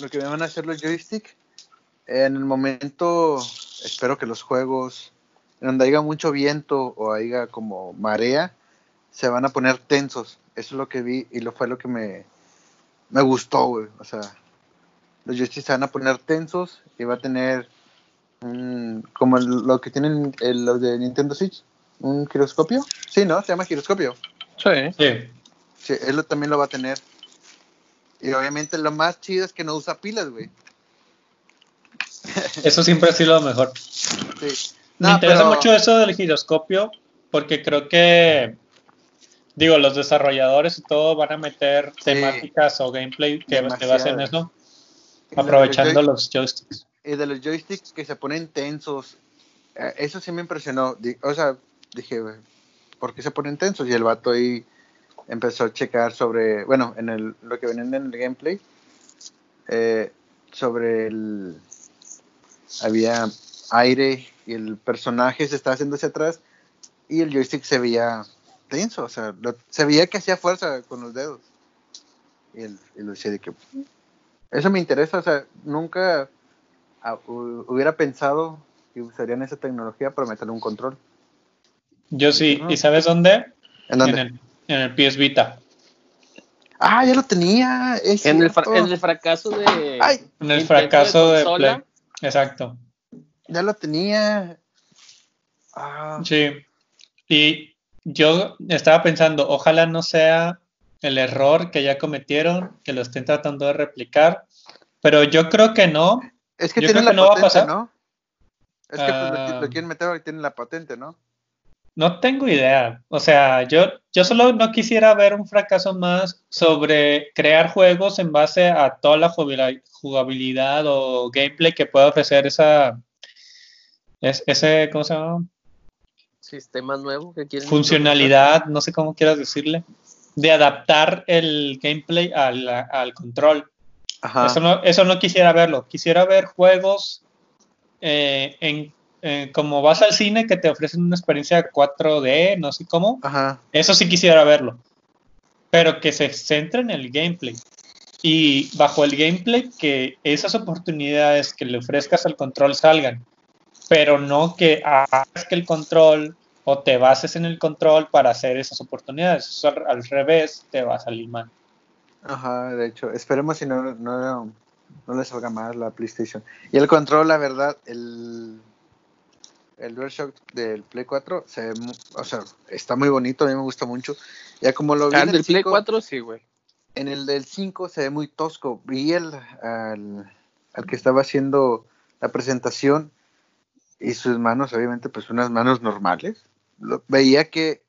Lo que me van a hacer los joystick. En el momento. Espero que los juegos. Donde haya mucho viento o haya como marea. Se van a poner tensos. Eso es lo que vi y lo fue lo que me. Me gustó, güey. O sea los joysticks se van a poner tensos y va a tener un- como lo que tienen el- los de Nintendo Switch, un giroscopio. Sí, ¿no? Se llama giroscopio. Sí. Sí, Sí, él lo- también lo va a tener. Y obviamente lo más chido es que no usa pilas, güey. eso siempre ha sido lo mejor. Sí. Me interesa pero- mucho eso del giroscopio porque creo que, digo, los desarrolladores y todo van a meter temáticas o gameplay que se base en eso, y los aprovechando joy- los joysticks. Y de los joysticks que se ponen tensos. eh, eso sí me impresionó. O sea, dije, ¿por qué se ponen tensos? Y el vato ahí empezó a checar sobre, bueno, en el, lo que venían en el gameplay, eh, sobre el, había aire y el personaje se estaba haciendo hacia atrás y el joystick se veía tenso, o sea, se veía que hacía fuerza con los dedos. Y, el, y lo decía de que, eso me interesa, o sea, nunca ah, hu- hubiera pensado que usarían esa tecnología para meterle un control. Yo sí, Ajá. ¿y sabes dónde? ¿En dónde? En el, en el PS Vita. Ah, ya lo tenía. es En el, en el fracaso de. Ay, En el fracaso de, consola, Play. Exacto. Ya lo tenía. Ah, Sí. Y yo estaba pensando, ojalá no sea el error que ya cometieron, que lo estén tratando de replicar, pero yo creo que no. es que yo tiene creo la que no va a patente, pasar. ¿no? Es que pues, lo, Ah. quieren meter porque tiene la patente, ¿no? No tengo idea. O sea, yo, yo solo no quisiera ver un fracaso más sobre crear juegos en base a toda la jugabilidad o gameplay que pueda ofrecer esa. ese, ¿cómo se llama? Sistema nuevo que quieren. Funcionalidad, no sé cómo quieras decirle. De adaptar el gameplay al, al control. Eso, no, eso no quisiera verlo. Quisiera ver juegos eh, en eh, como vas al cine que te ofrecen una experiencia 4D, no sé cómo, eso sí quisiera verlo. Pero que se centre en el gameplay. Y bajo el gameplay que esas oportunidades que le ofrezcas al control salgan. Pero no que hagas que el control o te bases en el control para hacer esas oportunidades. al, revés te va a salir mal. Ajá, de hecho, esperemos si no, no, no le salga mal la PlayStation. Y el control, la verdad, el el DualShock del Play 4 se o sea, está muy bonito, a mí me gusta mucho. Ya como lo vi ah, en el Play 4 sí, güey. En el del 5 se ve muy tosco. Vi el, al, que estaba haciendo la presentación y sus manos, obviamente, pues unas manos normales. Lo, veía que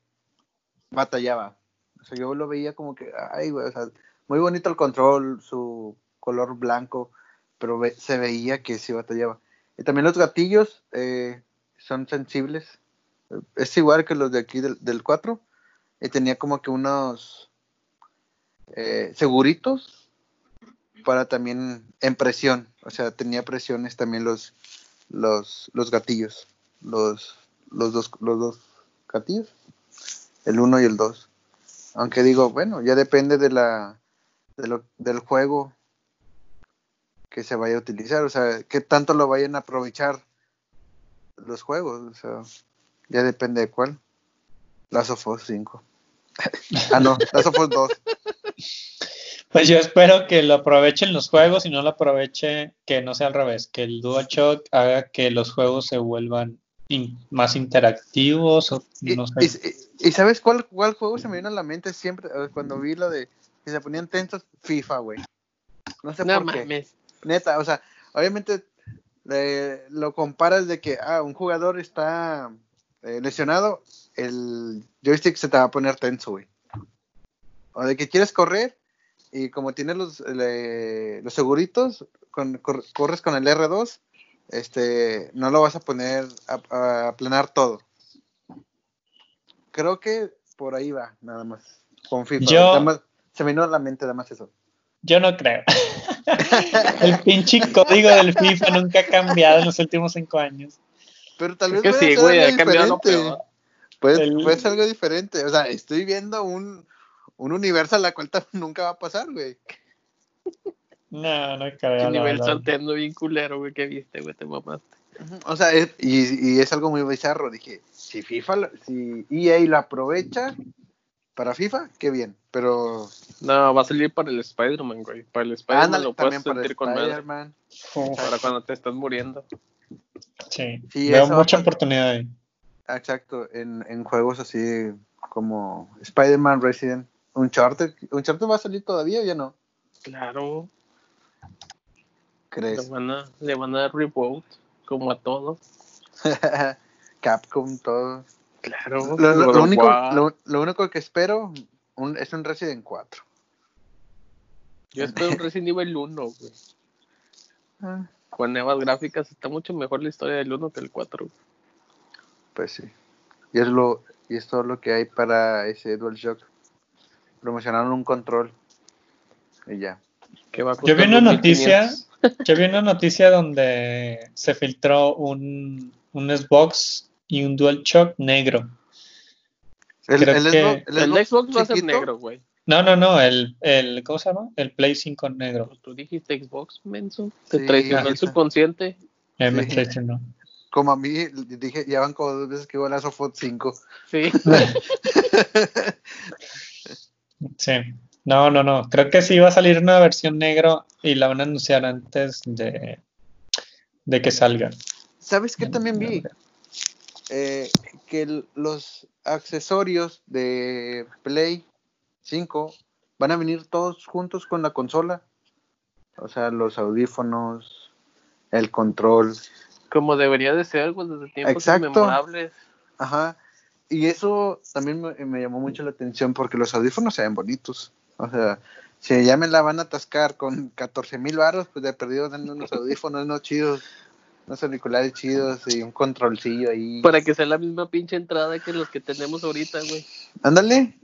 batallaba. O sea, yo lo veía como que, ay, güey, o sea, muy bonito el control, su color blanco, pero se veía que sí batallaba. Y también los gatillos, eh, son sensibles. Es igual que los de aquí del, del 4. Y tenía como que unos eh, seguritos para también en presión. O sea, tenía presiones también los, los, los gatillos. Los, los, dos, los dos gatillos. El 1 y el 2. Aunque digo, bueno, ya depende de la, de lo, del juego que se vaya a utilizar. O sea, qué tanto lo vayan a aprovechar los juegos, o sea, ya depende de cuál. Last of Us 5. ah, no, Last of Us 2. Pues yo espero que lo aprovechen los juegos y no lo aproveche que no sea al revés, que el DualShock haga que los juegos se vuelvan más interactivos o no sé. Y, sabes cuál, cuál juego se me vino a la mente siempre eh, cuando vi lo de que se ponían tensos? FIFA, güey. No sé por qué. Neta, o sea, obviamente lo comparas de que ah, un jugador está eh, lesionado, el joystick se te va a poner tenso, güey. O de que quieres correr y como tienes los, los seguritos, corres con el R2, este, no lo vas a poner a, planar todo. Creo que por ahí va, nada más. Con FIFA. se me vino a la mente nada más eso. Yo no creo. el pinche código del FIFA nunca ha cambiado en los últimos cinco años. Pero tal vez que sí, güey, ha cambiado Puede, puede, ser algo diferente. O sea, estoy viendo un, un universo a la cual nunca va a pasar, güey. No, no creo. Un universo alterno bien culero, güey, que viste, güey, te mamaste. O sea, y, y, es algo muy bizarro. Dije, si FIFA, si EA lo aprovecha, para FIFA, qué bien, pero... No, va a salir para el Spider-Man, güey. Para el Spider-Man lo puedes sentir con madre. Para cuando te estás muriendo. Sí, veo mucha oportunidad ahí. Exacto, en, en juegos así como Spider-Man, Resident, Uncharted. ¿Uncharted va a salir todavía o ya no? Claro. ¿Crees? Le van a, le van a dar reboot, como a todos. Capcom, todos. Claro. Lo, único, lo, único, que espero es un Resident 4. Yo espero un Resident Evil 1, güey. Ah. Con nuevas gráficas está mucho mejor la historia del 1 que el 4. Pues sí. Y es lo y es todo lo que hay para ese DualShock. Promocionaron un control y ya. yo vi una noticia, yo vi una noticia donde se filtró un, un Xbox y un DualShock negro. El, Xbox, va a ser negro, güey. No, no, no, el, el, ¿cómo se llama? El Play 5 negro. Tú dijiste Xbox, menso. Te traicionó el subconsciente. Eh, me traicionó. Como a mí, dije, ya van como dos veces que igual a Sofot 5. Sí. sí. No, no, no. Creo que sí va a salir una versión negro y la van a anunciar antes de, de que salga. ¿Sabes qué también vi? Eh, que los accesorios de Play 5 van a venir todos juntos con la consola. O sea, los audífonos, el control. Como debería de ser, algo desde tiempos Exacto. inmemorables. Ajá. y eso también me, me llamó mucho la atención porque los audífonos se ven bonitos. O sea, si ya me la van a atascar con 14 mil baros, pues de perdido dando unos audífonos no chidos, unos auriculares chidos y un controlcillo ahí. Para que sea la misma pinche entrada que los que tenemos ahorita, güey. Ándale.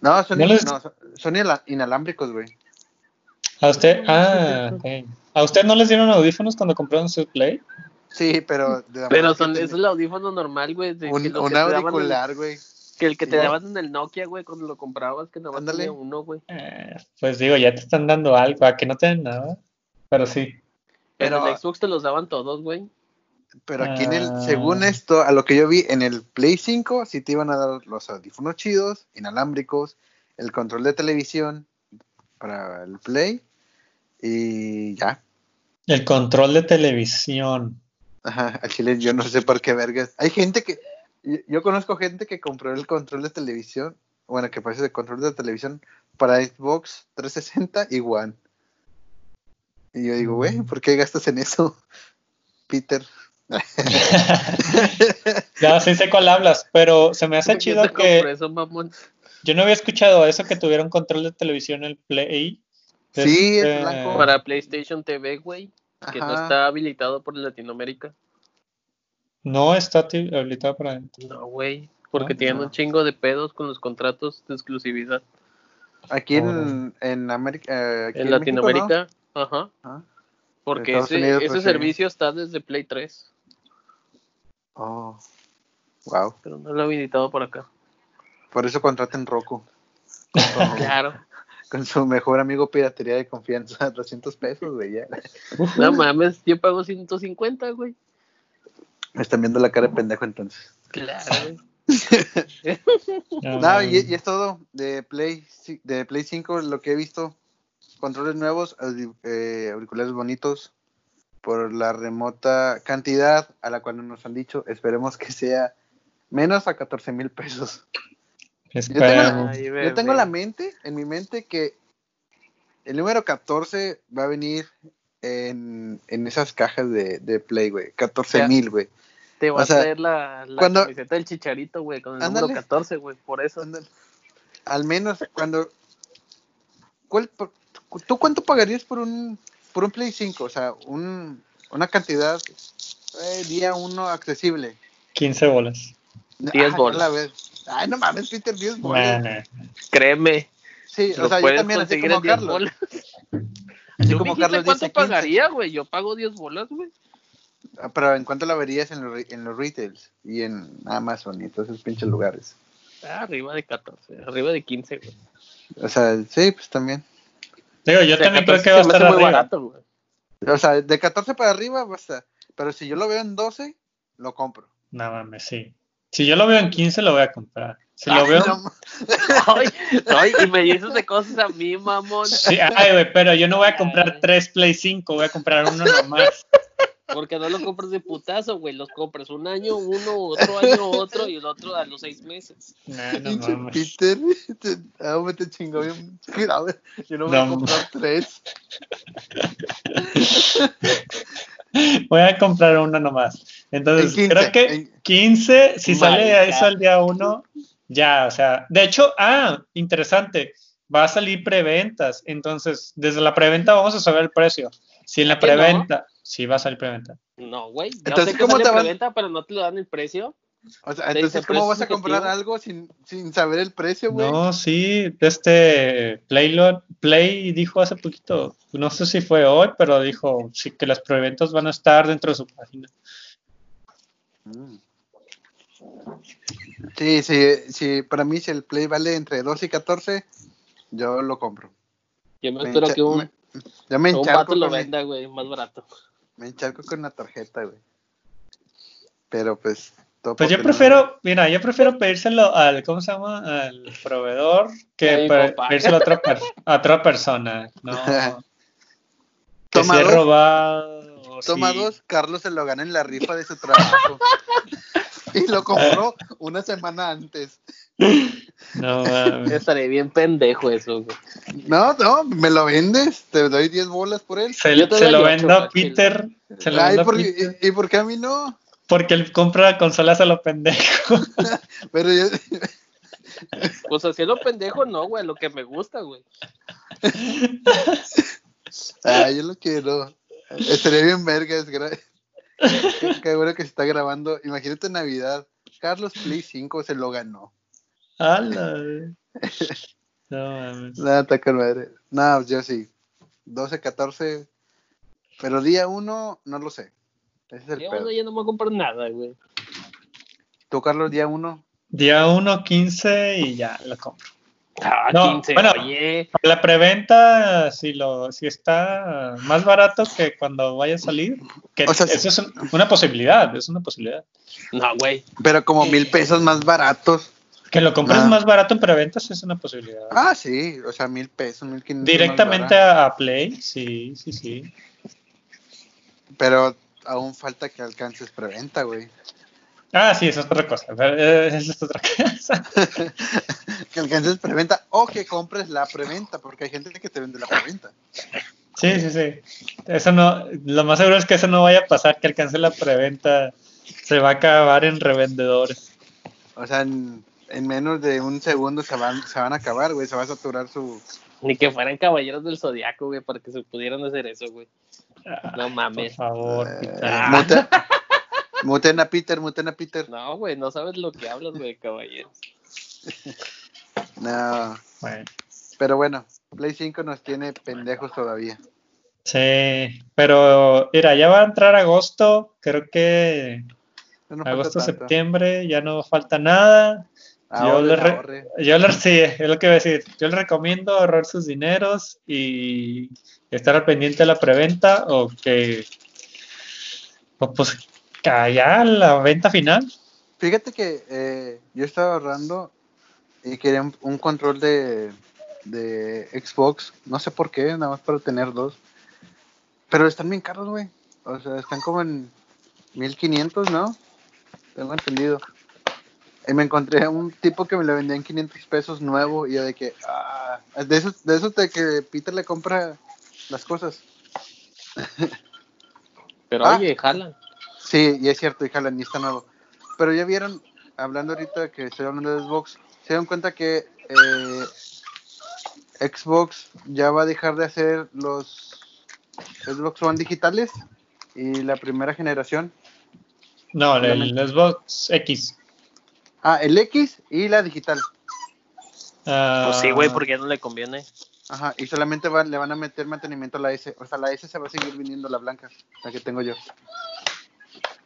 No, son, No les- no, son- inalámbricos, güey. ¿A usted? Ah, ok. ¿A usted no les dieron audífonos cuando compraron su Play? Sí, pero... de la Pero son, es el audífono normal, güey. un, un auricular, güey. Que el que te Igual. daban en el Nokia, güey, cuando lo comprabas, que nada más Ándale. tenía uno, güey. Eh, pues digo, ya te están dando algo, a que no te den nada. Pero sí. Pero Pero- en el Xbox te los daban todos, güey. Pero aquí en el, Ah. según esto, a lo que yo vi, en el Play 5 sí te iban a dar los audífonos chidos, inalámbricos, el control de televisión para el Play y ya. El control de televisión. Ajá, al chile yo no sé por qué vergas. Hay gente que, yo, yo conozco gente que compró el control de televisión, bueno, que parece el control de televisión para Xbox 360 y One. Y yo digo, güey, ¿por qué gastas en eso, Peter? Ya sí sé cuál hablas, pero se me hace ¿Por qué chido que eso, mamón? yo no había escuchado eso que tuvieron control de televisión en el Play. Sí, es Este, blanco. Para PlayStation TV, güey. Que no está habilitado por Latinoamérica. No está habilitado para. No, güey. Porque No, tienen no. un chingo de pedos con los contratos de exclusividad. Aquí en, en América. eh, aquí En México, Latinoamérica, ajá. Porque Estados ese, Unidos, ese pues, sí. servicio está desde Play 3. Oh, wow. Pero no lo he habilitado por acá. Por eso contraten Roku. Claro. Con su mejor amigo piratería de confianza, 200 pesos, güey. Ya. No mames, yo pago 150, güey. Me están viendo la cara de pendejo entonces. Claro. No, No, y, y es todo de Play, de Play 5, lo que he visto. Controles nuevos, eh, auriculares bonitos, por la remota cantidad a la cual nos han dicho. Esperemos que sea menos a 14 mil pesos. Yo tengo la mente, en mi mente, que el número 14 va a venir en, en esas cajas de, de Play, güey. 14 mil, güey. Te va o sea, a traer la, la cuando- camiseta del chicharito, güey, con el Ándale. número 14, güey. Por eso. Ándale. Al menos cuando... ¿cuál, por- ¿Tú cuánto pagarías por un, por un Play 5? O sea, un, una cantidad eh, día uno accesible. 15 bolas. 10 Ah, bolas. la ves. Ay, no mames, Peter, 10 Nah, bolas. nah. Créeme. Sí, lo o sea, yo también, así como en 10 Carlos. bolas. Así ¿Tú como Carlos cuánto dice 15. pagaría, güey? Yo pago 10 bolas, güey. Ah, Pero ¿en cuánto la verías en los, re- en los retails? Y en Amazon y todos esos pinches lugares. Ah, arriba de 14, arriba de 15, güey. O sea, sí, pues también. Digo, yo O sea, también creo 14 que va a se me estar muy arriba. barato, güey. O sea, de 14 para arriba basta. Pero si yo lo veo en 12, lo compro. No mames, sí. Si yo lo veo en 15, lo voy a comprar. Si lo veo. No, Ay, ay, y me dices de cosas a mí, mamón. Sí, ay, güey, pero yo no voy a comprar tres Play 5, voy a comprar uno nomás. Porque no lo compras de putazo, güey. Los compras un año, uno, otro año, otro, y el otro a los seis meses. Nah, no mames. Peter, te, ah, me te chingó bien. grave. Yo no voy No, a comprar tres. Voy a comprar uno nomás. Entonces, En 15, creo que en- 15, si sale eso al día 1, ya, o sea, de hecho, ah, interesante, va a salir preventas, entonces, desde la preventa vamos a saber el precio. Si en la ¿Que no? Sí va a salir preventa. No, güey. Yo Entonces, sé que ¿cómo sale te van- preventa, pero no te lo dan el precio. O sea, entonces, ¿cómo vas a comprar algo sin, sin saber el precio, güey? No, sí, este Playlot, Play dijo hace poquito, no sé si fue hoy, pero dijo sí que las preventas van a estar dentro de su página. Mm. Sí, sí, sí, para mí si el Play vale entre 12 y 14, yo lo compro. Yo me Me espero que un, me- yo me un vato lo venda, güey, más barato. Me encharco con la tarjeta, güey. Pero pues... Pues yo no- prefiero, mira, yo prefiero pedírselo al, ¿cómo se llama? Al proveedor que pedírselo a otra, per- a otra persona. No, que Toma si es dos. robado. Toma dos, Carlos se lo gana en la rifa de su trabajo. y lo compró una semana antes. No, mames. Estaré bien pendejo eso, güey. No, no, me lo vendes, te doy 10 bolas por él. Se, Yo te se doy lo vendo a. Peter. Se lo vendo a ¿por- Peter. y, y por qué a mí no? Porque él compra consolas a lo pendejo. Pero yo, Pues así lo pendejo, no, güey, lo que me gusta, güey. ah, yo lo quiero. Estaría bien vergas. gra- Qué, qué bueno que se está grabando. Imagínate Navidad. Carlos Play 5 se lo ganó. ¡Hala! No mames. Nada, está con madre. No, yo sí. 12, 14. Pero día 1, no lo sé. Ese es el Yo pedo. no, ya no me voy a comprar nada, güey. Tú, Carlos, día 1. Día 1, 15 y ya lo compro. Ah, No, 15, bueno. oye. La preventa, si lo, si está más barato que cuando vaya a salir, que O sea, eso es un- una posibilidad, es una posibilidad. No, güey. Pero como mil pesos más baratos. Que lo compres Ah. más barato en preventas es una posibilidad. Ah, sí. O sea, mil pesos, mil quinientos. Directamente a Play, sí, sí, sí. Pero aún falta que alcances preventa, güey. Ah, sí, eso es otra cosa. eh, Eso es otra cosa. que alcances preventa o que compres la preventa, porque hay gente que te vende la preventa. Sí, sí, sí. Eso no, lo más seguro es que eso no vaya a pasar, que alcance la preventa. Se va a acabar en revendedores. O sea, en, en menos de un segundo se van, se van a acabar, güey. Se va a saturar su. Ni que fueran caballeros del zodiaco, güey, para que se pudieran hacer eso, güey. No Por mames. favor, Eh, muten a Peter, muten a Peter. No, güey, no sabes lo que hablas, güey, caballeros. No. Bueno, Pero bueno, Play 5 nos tiene pendejos todavía. sí, pero mira, ya va a entrar agosto. Creo que No agosto, septiembre, ya no falta nada. Ahorre, yo le ahorre. Yo le, sí, es lo que iba a decir. Yo le recomiendo ahorrar sus dineros y estar al pendiente de la preventa o que, o pues, que allá la venta final. Fíjate que eh, yo estaba ahorrando y quería un, un control de, de Xbox. No sé por qué, nada más para tener dos. Pero están bien caros, güey. O sea, están como en 1500, ¿no? Tengo entendido. Y me encontré a un tipo que me lo vendía en 500 pesos nuevo y yo de que, ah, de esos, de esos de que Peter le compra las cosas. Pero Ah. oye, jalan. Sí, y es cierto, y jalan, y está nuevo. Pero ya vieron, hablando ahorita que estoy hablando de Xbox, se dan cuenta que eh, Xbox ya va a dejar de hacer los Xbox One digitales y la primera generación. No, el Xbox X. Ah, el X y la digital. Ah, Pues sí, güey, porque ya no le conviene. Ajá, y solamente va- le van a meter mantenimiento a la S. O sea, la S se va a seguir viniendo la blanca, la que tengo yo.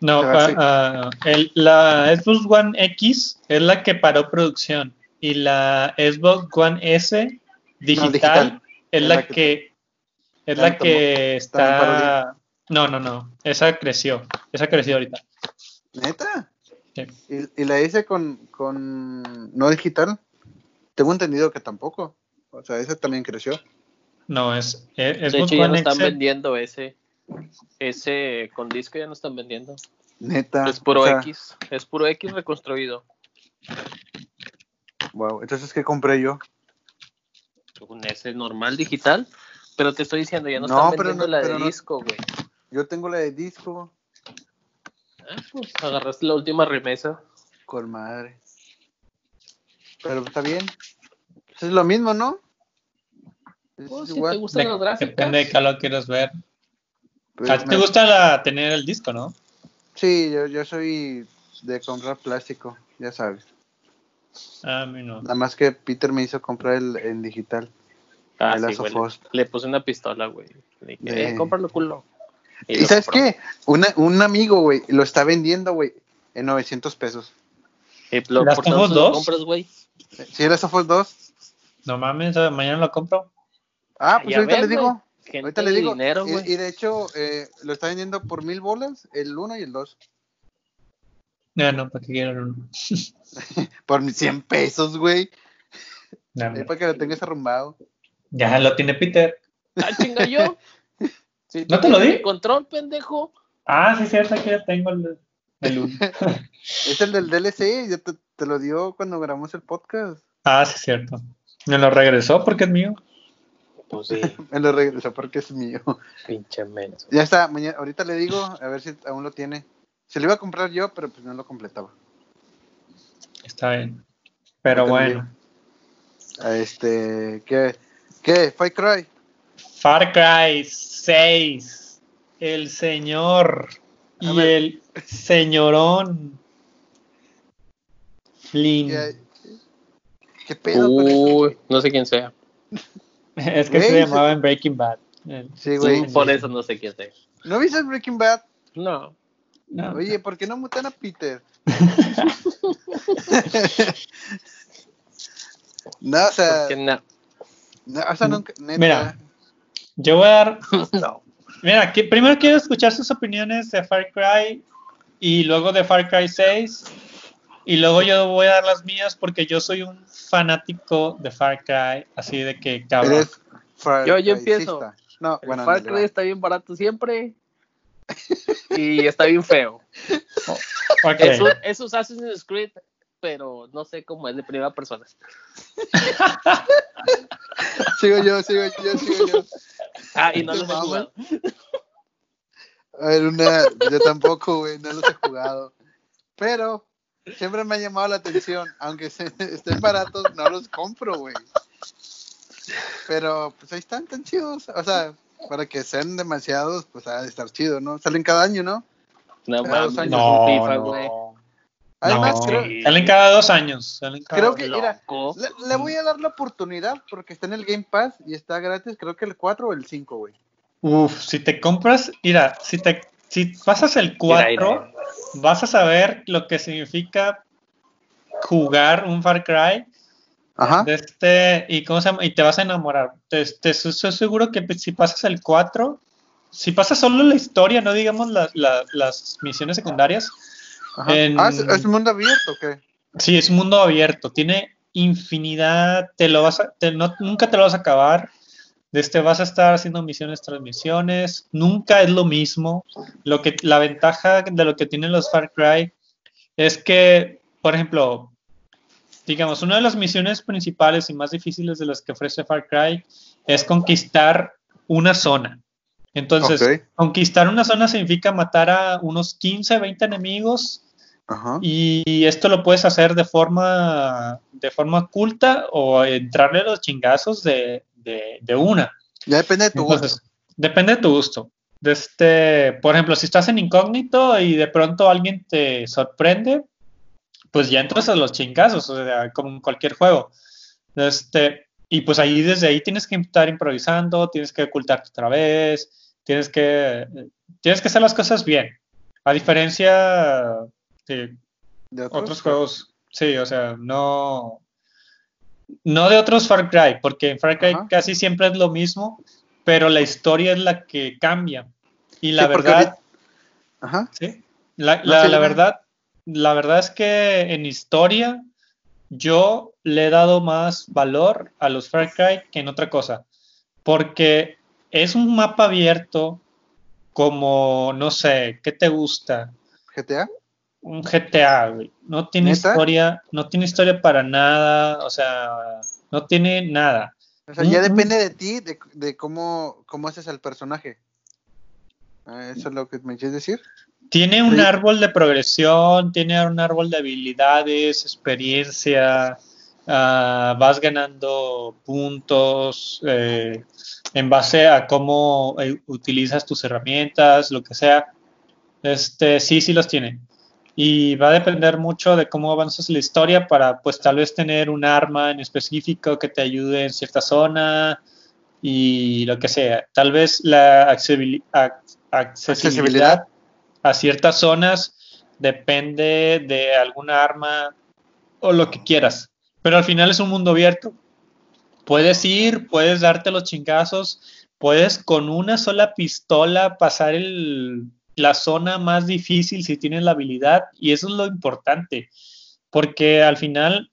No, ah, ah, el- la Xbox One X es la que paró producción y la Xbox One S digital, digital. es la que es la que está no no no esa creció esa creció ahorita ¿Neta? Sí. ¿Y, y la S con, con no digital? Tengo entendido que tampoco. O sea, esa también creció. no es, es De Xbox hecho, ya no One están X vendiendo ese. Ese con disco ya no están vendiendo. Neta. Es puro o sea, X. Es puro X reconstruido. Wow, entonces, ¿qué compré yo? Un S normal digital. Pero te estoy diciendo, ya no, No, están pero vendiendo no- la de no- disco, güey. Yo tengo la de disco Ah, pues, agarraste la última remesa. con madre. Pero está bien. Pues es lo mismo, ¿no? Es Oh, si te gustan De- las gráficas. depende de qué lo quieres ver Pues a ti te gusta la, tener el disco no Sí, yo, yo soy de comprar plástico, ya sabes. a mí no Nada más que Peter me hizo comprar el en digital. Ah, el sí, güey, le, le puse una pistola, güey. Le dije, Eh. eh, cómpralo, culo. ¿Y, sabes compró. qué? Una, un amigo, güey, lo está vendiendo, güey, en 900 pesos. Eh, lo- ¿Last ¿Por of tanto Us lo 2? compras, güey? ¿Sí era Sofos 2? no mames mañana lo compro Ah, pues Ya ahorita ves, le digo. Gente Ahorita le digo. dinero, y, güey. y de hecho, eh, lo está vendiendo por mil bolas, el 1 y el 2. no no para qué quiero uno Por 100 pesos, güey. No, para que lo tengas arrumbado. ya lo tiene Peter Ah, chinga yo. ¿No te lo di? control, pendejo. Ah, sí, cierto, aquí ya tengo el, el uno. Es el del DLC, ya te, te lo dio cuando grabamos el podcast. ah, sí, cierto. Me lo regresó porque es mío. Pues sí, Me lo regresó porque es mío. pinche menso. Ya está, mañana, ahorita le digo, a ver si aún lo tiene. Se lo iba a comprar yo, pero pues no lo completaba. Está bien. Pero bueno. A Este, ¿qué? ¿Qué? Far Cry. Far Cry 6. El señor y ver. el señorón Flynn. ¿Qué, qué pedo? Uy, no sé quién sea. Es que Güey, se llamaba en Breaking Bad. Eh, Sí, güey. Sí, por eso no sé quién sea. ¿No viste Breaking Bad? No. no. Oye, ¿por qué no mutan a Peter? no, o sea, Porque no. no, o sea, nunca, neta. Mira. Yo voy a dar. no. Mira, que, primero quiero escuchar sus opiniones de Far Cry y luego de Far Cry 6. Y luego yo voy a dar las mías porque yo soy un fanático de Far Cry. Así de que, cabrón. Eres Far Yo- yo empiezo. No, El bueno, Far no, Cry está bien barato siempre. y está bien feo. Ok. Es, un, es un Assassin's Creed, pero no sé cómo es de primera persona. Sigo yo, sigo yo, sigo yo. Ah, y no ¿Te los he jugado. A ver, una, yo tampoco, güey, no los he jugado. Pero siempre me ha llamado la atención, aunque se- estén baratos, no los compro, güey. Pero pues ahí están tan chidos, o sea, para que sean demasiados, pues ha de estar chido, ¿no? Salen cada año, ¿no? No, Cada dos años. No, FIFA, no. Además, No, creo, Salen cada dos años. salen cada- creo que, mira, le, le voy a dar la oportunidad porque está en el Game Pass y está gratis, creo que el 4 o el 5, güey. Uf, si te compras, mira, si te si pasas el 4, Mira, vas a saber lo que significa jugar un Far Cry Ajá. de este y cómo se llama, y te vas a enamorar. Te, te- estoy seguro que si pasas el 4, si pasas solo la historia, no digamos la- la- las misiones secundarias, ajá. en- Ah, ¿es, es mundo abierto, o ¿qué? sí, es un mundo abierto, tiene infinidad, te lo vas a, te- no- nunca te lo vas a acabar. Desde vas a estar haciendo misiones tras misiones, nunca es lo mismo. Lo que, la ventaja de lo que tienen los Far Cry es que, por ejemplo, digamos, una de las misiones principales y más difíciles de las que ofrece Far Cry es conquistar una zona. Entonces, conquistar una zona significa matar a unos 15, 20 enemigos Ajá. y esto lo puedes hacer de forma, de forma oculta o entrarle a los chingazos de, de- de una. Ya depende de tu gusto. Depende de tu gusto. De este, por ejemplo, si estás en incógnito y de pronto alguien te sorprende, pues ya entras a los chingazos, o sea, como en cualquier juego. Este, y pues ahí desde ahí tienes que estar improvisando, tienes que ocultarte otra vez, tienes que, tienes que hacer las cosas bien. A diferencia de De otros juegos, sí, o sea, no, no de otros Far Cry, porque en Far Cry Ajá. casi siempre es lo mismo, pero la historia es la que cambia. Y la Sí, verdad, Ajá. sí, la, la- verdad, la verdad es que en historia yo le he dado más valor a los Far Cry que en otra cosa, porque es un mapa abierto como, no sé, ¿qué te gusta? GTA. Un GTA, güey. No tiene ¿Neta? historia, no tiene historia para nada, o sea, no tiene nada. O sea, ya Mm, depende de ti, de, de cómo, cómo haces al personaje. Ah, ¿Eso es lo que me quieres decir? Tiene un Sí. árbol de progresión, tiene un árbol de habilidades, experiencia, ah, vas ganando puntos eh, en base a cómo eh, utilizas tus herramientas, lo que sea. Este, sí, sí los tiene. Y va a depender mucho de cómo avanzas la historia para, pues, tal vez tener un arma en específico que te ayude en cierta zona y lo que sea. Tal vez la accesibili- ac- accesibilidad a ciertas zonas depende de alguna arma o lo que quieras. Pero al final es un mundo abierto. Puedes ir, puedes darte los chingazos, puedes con una sola pistola pasar el, la zona más difícil si tienes la habilidad y eso es lo importante, porque al final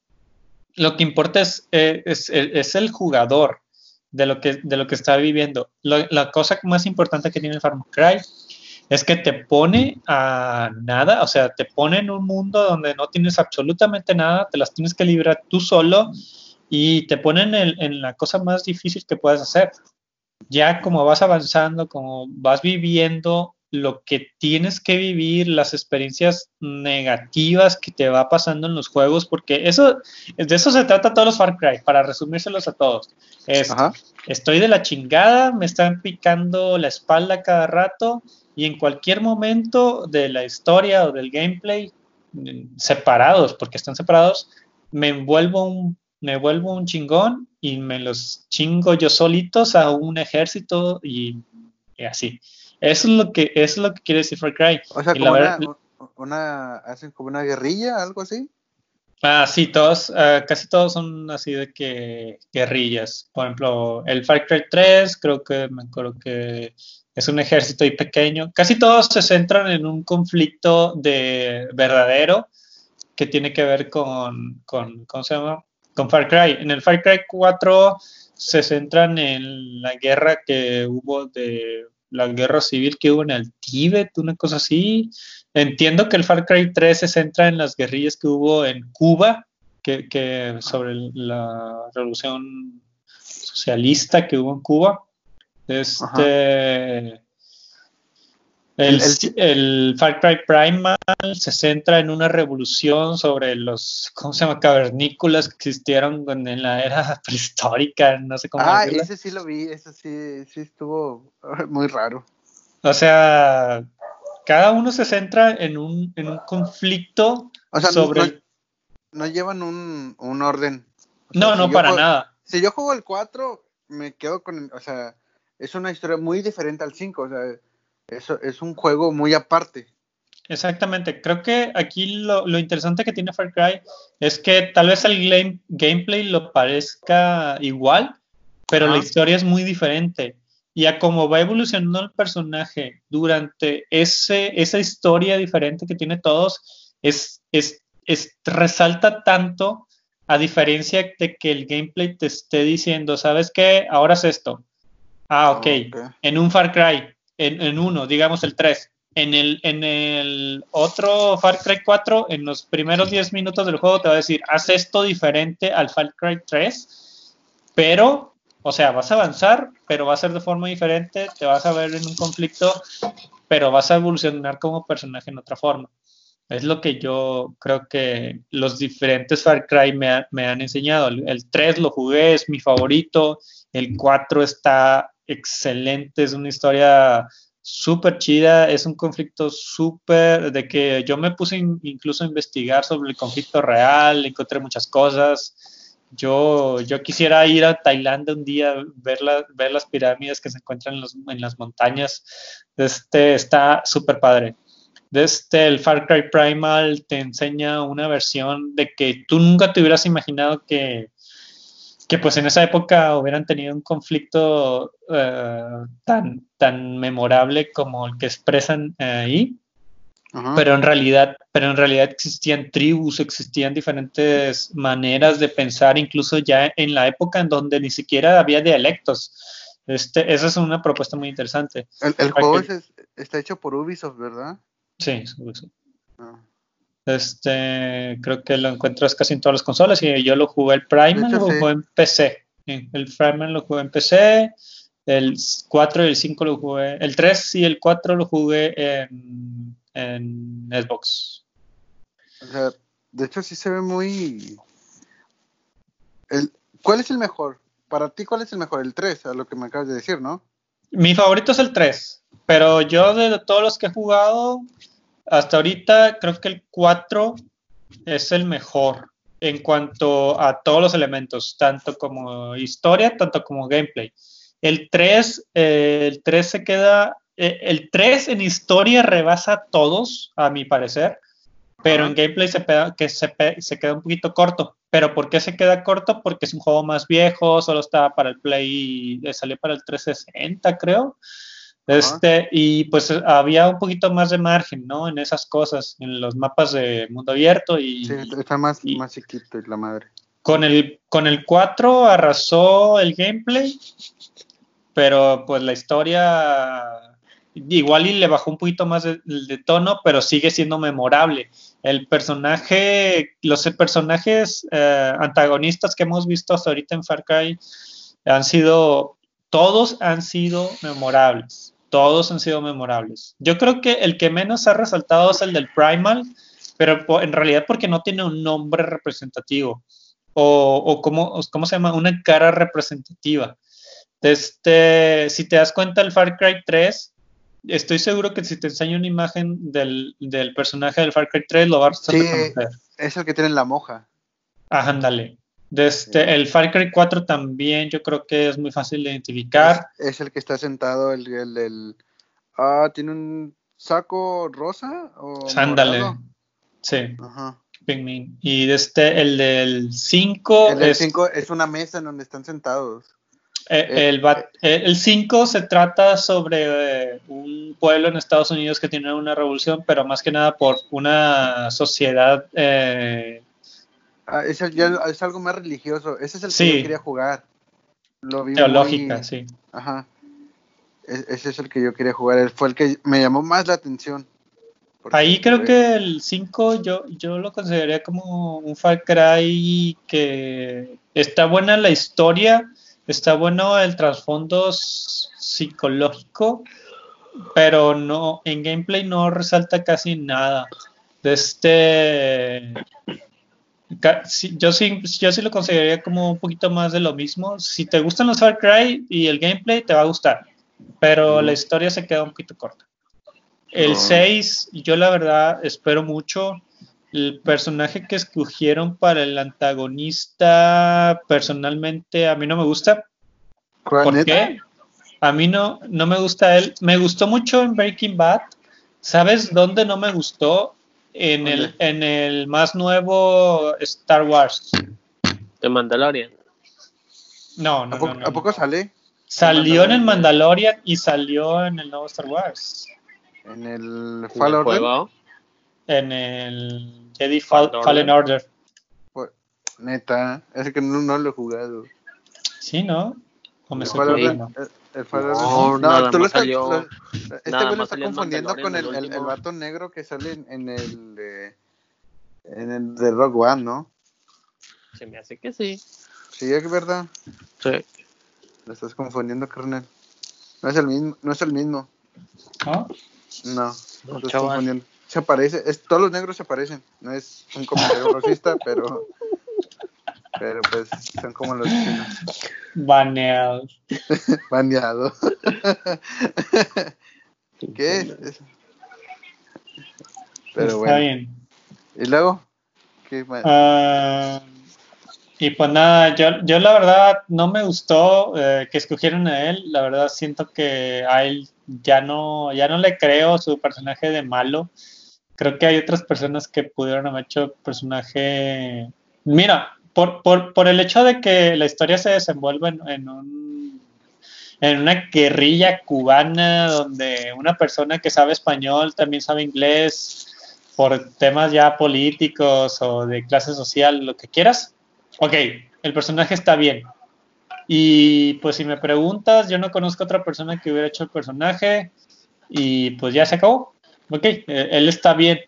lo que importa es, eh, es, es el jugador de lo que, de lo que está viviendo. La cosa más importante que tiene el Far Cry es que te pone a nada, o sea, te pone en un mundo donde no tienes absolutamente nada, te las tienes que librar tú solo y te ponen en, en la cosa más difícil que puedes hacer. Ya como vas avanzando, como vas viviendo lo que tienes que vivir, las experiencias negativas que te va pasando en los juegos, porque eso, de eso se trata todos los Far Cry, para resumírselos a todos. estoy de la chingada, me están picando la espalda cada rato y en cualquier momento de la historia o del gameplay, separados, porque están separados, me envuelvo un, me vuelvo un chingón y me los chingo yo solitos a un ejército y, así. Eso es lo que es lo que quiere decir Far Cry. O sea, como una, hacen como una guerrilla, algo así. Ah, sí, todos, ah, casi todos son así de que guerrillas. Por ejemplo, el Far Cry 3, creo que me acuerdo que es un ejército ahí pequeño. Casi todos se centran en un conflicto de verdadero que tiene que ver con, con ¿cómo se llama? Con Far Cry. En el Far Cry 4 se centran en la guerra que hubo de la guerra civil que hubo en el Tíbet, una cosa así. Entiendo que el Far Cry 3 se centra en las guerrillas que hubo en Cuba, que, que sobre la revolución socialista que hubo en Cuba. Este. El, Far Cry Primal se centra en una revolución sobre los, ¿cómo se llama? Cavernícolas que existieron en la era prehistórica, no sé cómo Ah, ese sí lo vi, ese sí, sí estuvo muy raro. O sea, cada uno se centra en un, en un conflicto sobre... No, llevan un, orden. no, no, para nada. Si yo juego el 4, me quedo con, o sea, es una historia muy diferente al 5, o sea, eso es un juego muy aparte. Exactamente, creo que aquí lo, interesante que tiene Far Cry es que tal vez el gameplay lo parezca igual, pero la historia es muy diferente. Y a cómo va evolucionando el personaje durante ese, esa historia diferente que tiene todos, es, es, resalta tanto a diferencia de que el gameplay te esté diciendo, ¿sabes qué? Ahora es esto, Ah, ok. En un Far Cry, en, uno, digamos el 3. En el, en el otro Far Cry 4, en los primeros 10 minutos del juego te va a decir, haz esto diferente al Far Cry 3, pero, o sea, vas a avanzar, pero va a ser de forma diferente, te vas a ver en un conflicto, pero vas a evolucionar como personaje en otra forma. Es lo que yo creo que los diferentes Far Cry me, me han enseñado. El, el, 3 lo jugué, es mi favorito. El 4 está excelente, es una historia súper chida, es un conflicto súper, de que yo me puse incluso a investigar sobre el conflicto real, encontré muchas cosas. Yo, yo quisiera ir a Tailandia un día, ver, ver las pirámides que se encuentran en, las montañas. Este está súper padre. Desde el Far Cry Primal te enseña una versión de que tú nunca te hubieras imaginado que, que pues en esa época hubieran tenido un conflicto eh, tan, tan memorable como el que expresan ahí. Pero en realidad, pero en realidad existían tribus, existían diferentes maneras de pensar, incluso ya en la época en donde ni siquiera había dialectos. Este, esa es una propuesta muy interesante. El, juego está hecho por Ubisoft, ¿verdad? Sí, Ubisoft. Ah. Este, creo que lo encuentras casi en todas las consolas y yo lo jugué el Primal, lo jugué en PC. El Primal lo jugué en PC, el 4 y el 5 lo jugué, el 3 y el 4 lo jugué en, en Xbox. O sea, de hecho sí se ve muy... El, ¿Cuál es el mejor? Para ti, ¿cuál es el mejor? El 3, a lo que me acabas de decir, ¿no? Mi favorito es el 3, pero yo de todos los que he jugado, hasta ahorita creo que el 4 es el mejor en cuanto a todos los elementos, tanto como historia, tanto como gameplay. El 3, eh, el 3 se queda, eh, el 3 en historia rebasa a todos, a mi parecer, pero en gameplay se, que se, se, queda un poquito corto. ¿Pero por qué se queda corto? Porque es un juego más viejo, solo estaba para el Play, salió para el 360, creo. Este, y pues había un poquito más de margen, ¿no? En esas cosas, en los mapas de mundo abierto y... Sí, está más, más chiquito la madre. Con el, con el 4 arrasó el gameplay, pero pues la historia igual y le bajó un poquito más de, tono, pero sigue siendo memorable. El personaje, los personajes eh, antagonistas que hemos visto hasta ahorita en Far Cry han sido, todos han sido memorables todos han sido memorables. Yo creo que el que menos ha resaltado es el del Primal, pero en realidad porque no tiene un nombre representativo o, o ¿cómo, ¿cómo, se llama? Una cara representativa. Este, si te das cuenta, el Far Cry 3, estoy seguro que si te enseño una imagen del, del personaje del Far Cry 3, lo vas a sí, Es el que tiene la moja. Ah, ándale. Desde el Far Cry 4 también yo creo que es muy fácil de identificar. Es, el que está sentado, el, el, Ah, tiene un saco rosa o. Sí. Ajá. Y este, el del 5. El del 5 es, una mesa en donde están sentados. Eh, eh, el, eh, el 5 se trata sobre un pueblo en Estados Unidos que tiene una revolución, pero más que nada por una sociedad. Ah, es, es, algo más religioso. Ese es el que yo quería jugar. Lo vi Teológica, sí. Ajá. E, ese es el que yo quería jugar. Fue el que me llamó más la atención. Ahí creo que el 5 yo, yo lo consideraría como un Far Cry que está buena la historia, está bueno el trasfondo psicológico, pero no en gameplay no resalta casi nada. De este yo sí, yo sí lo consideraría como un poquito más de lo mismo. Si te gustan los Far Cry y el gameplay, te va a gustar, pero la historia se queda un poquito corta. El 6, yo la verdad espero mucho. El personaje que escogieron para el antagonista, personalmente, a mí no me gusta. ¿Por qué? A mí no, no me gusta él. Me gustó mucho en Breaking Bad. ¿Sabes dónde no me gustó? En el, en el más nuevo Star Wars. ¿De Mandalorian? No, no, ¿A, no, ¿A poco sale? Salió en el Mandalorian y salió en el nuevo Star Wars. En el Fallen Order. En el Jedi Fallen Order. Pues, neta, es que no, lo he jugado. Sí, ¿no? ¿O me el, Order, el, Fallen Order. No, tú lo estás. este güey lo está confundiendo con el, el, vato negro que sale en, en el. Eh, en el de Rock One, ¿no? Se me hace que sí. Sí, es verdad. Sí. Lo estás confundiendo, carnal. No es el mismo. No es el mismo. ¿Ah? No, no Se parece, es, todos los negros se parecen. No es un comentario racista, pero. Pero pues son como los chinos. Baneados. Baneado. ¿Qué es? Pero bueno. Bien. ¿Y luego? ¿Qué más? Uh, y pues nada, yo, yo la verdad no me gustó eh, que escogieron a él. La verdad siento que a él ya no, ya no le creo su personaje de malo. Creo que hay otras personas que pudieron haber hecho personaje. Mira, por, por, por el hecho de que la historia se desenvuelve en, en, un, en una guerrilla cubana donde una persona que sabe español también sabe inglés por temas ya políticos o de clase social, lo que quieras ok, el personaje está bien. Y pues si me preguntas, yo no conozco otra persona que hubiera hecho el personaje y pues ya se acabó. Ok, eh, él está bien.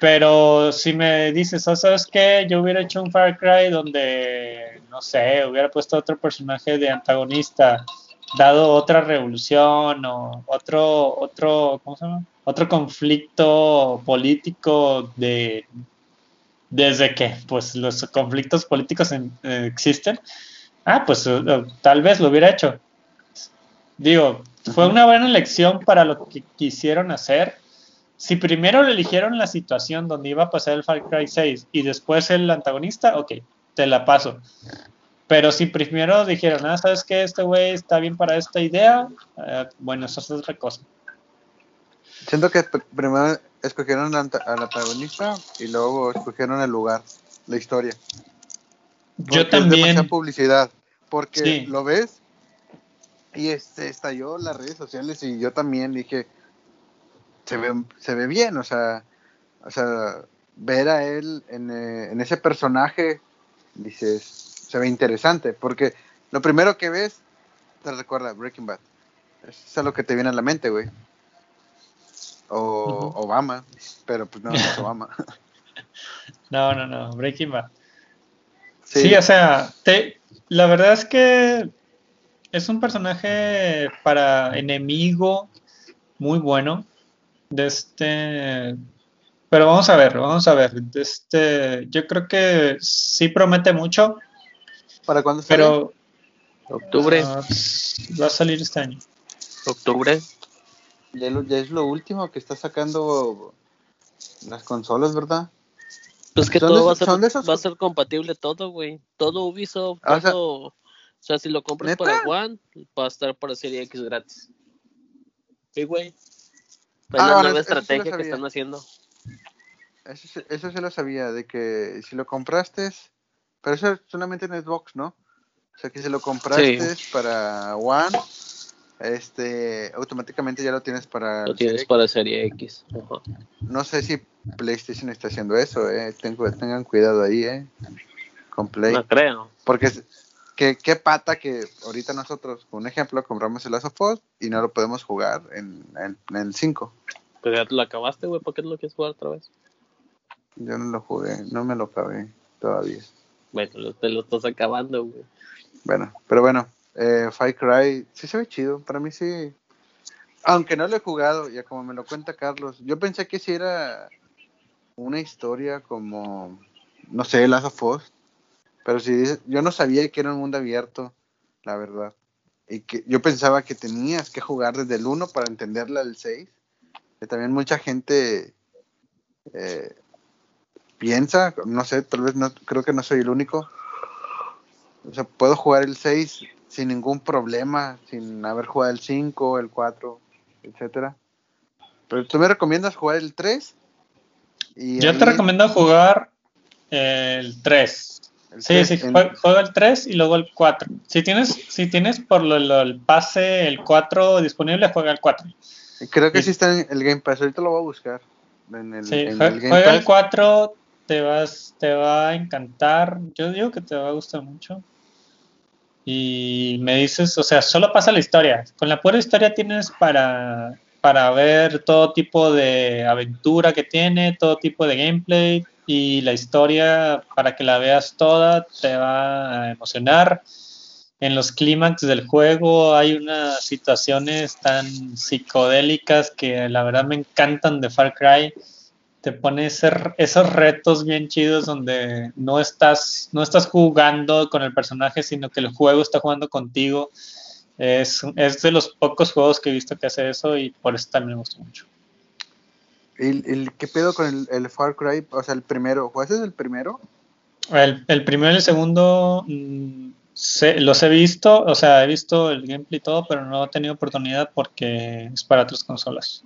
Pero si me dices, oh, ¿sabes qué? Yo hubiera hecho un Far Cry donde, no sé, hubiera puesto otro personaje de antagonista, dado otra revolución o otro, otro, ¿cómo se llama? Otro conflicto político de desde que pues los conflictos políticos eh, existen, ah, pues eh, tal vez lo hubiera hecho. Digo, fue una buena elección para lo que quisieron hacer. Si primero le eligieron la situación donde iba a pasar el Far Cry 6 y después el antagonista, ok, te la paso. Pero si primero dijeron, ah, ¿sabes qué? Este güey está bien para esta idea, bueno, eso es otra cosa. Siento que primero escogieron al antagonista y luego escogieron el lugar, la historia. Yo también. Es publicidad, porque lo ves y este estalló las redes sociales y yo también dije, se ve, se ve bien, o sea, o sea, ver a él en, eh, en ese personaje, dices, se ve interesante, porque lo primero que ves te recuerda Breaking Bad. Es lo que te viene a la mente, güey o Obama, pero pues no, no es Obama. no, no, no, Breaking Bad. Sí, o sea, te, la verdad es que es un personaje para enemigo muy bueno. De este. Pero vamos a ver, vamos a ver. De este, yo creo que sí promete mucho. ¿Para cuándo sale? Pero. Octubre. Ah, va a salir este año. Octubre. Ya, es lo último que está sacando las consolas, ¿verdad? Pues que todo va a, ser, va a ser compatible todo, güey. Todo Ubisoft, ah, todo... O sea, si lo compras para One, va a estar para Serie X gratis. Sí, güey. Es ah, la nueva estrategia que están haciendo. Eso, eso se lo sabía, de que si lo compraste, pero eso solamente en Xbox, ¿no? O sea, que si lo compraste para One, este, automáticamente ya lo tienes para... Lo tienes para Serie X. No sé si PlayStation está haciendo eso, eh. tengan cuidado ahí, eh. Con Play. No creo. Porque qué, qué pata que ahorita nosotros, un ejemplo, compramos el of y no lo podemos jugar en, en, el 5. Pero ya te lo acabaste, güey, ¿por qué lo quieres jugar otra vez? Yo no lo jugué, no me lo acabé todavía. Bueno, te lo estás acabando, güey. Bueno, pero bueno, eh, Fire Cry sí se ve chido, para mí sí. Aunque no lo he jugado, ya como me lo cuenta Carlos, yo pensé que si era una historia como, no sé, Last of Us, pero si yo no sabía que era un mundo abierto, la verdad. Y que yo pensaba que tenías que jugar desde el 1 para entenderla del 6. Que también mucha gente eh, piensa, no sé, tal vez no, creo que no soy el único. O sea, puedo jugar el 6 sin ningún problema, sin haber jugado el 5, el 4, etcétera. Pero tú me recomiendas jugar el 3. Y Yo te recomiendo jugar el 3. Sí, sí, juega, el 3 y luego el 4. Si tienes, si tienes por lo, el pase el 4 disponible, juega el 4. Creo que sí, está en el Game Pass, ahorita lo voy a buscar. En el, sí, juega, el 4, te, vas, te va a encantar. Yo digo que te va a gustar mucho y me dices, o sea, solo pasa la historia. Con la pura historia tienes para, para ver todo tipo de aventura que tiene, todo tipo de gameplay y la historia para que la veas toda te va a emocionar. En los clímax del juego hay unas situaciones tan psicodélicas que la verdad me encantan de Far Cry te pone esos retos bien chidos donde no estás, no estás jugando con el personaje, sino que el juego está jugando contigo. Es, de los pocos juegos que he visto que hace eso y por eso también me gusta mucho. ¿El, qué pedo con el, Far Cry? O sea, el primero, ¿juegas el primero? El, el primero y el segundo mm, los he visto, o sea, he visto el gameplay y todo, pero no he tenido oportunidad porque es para otras consolas.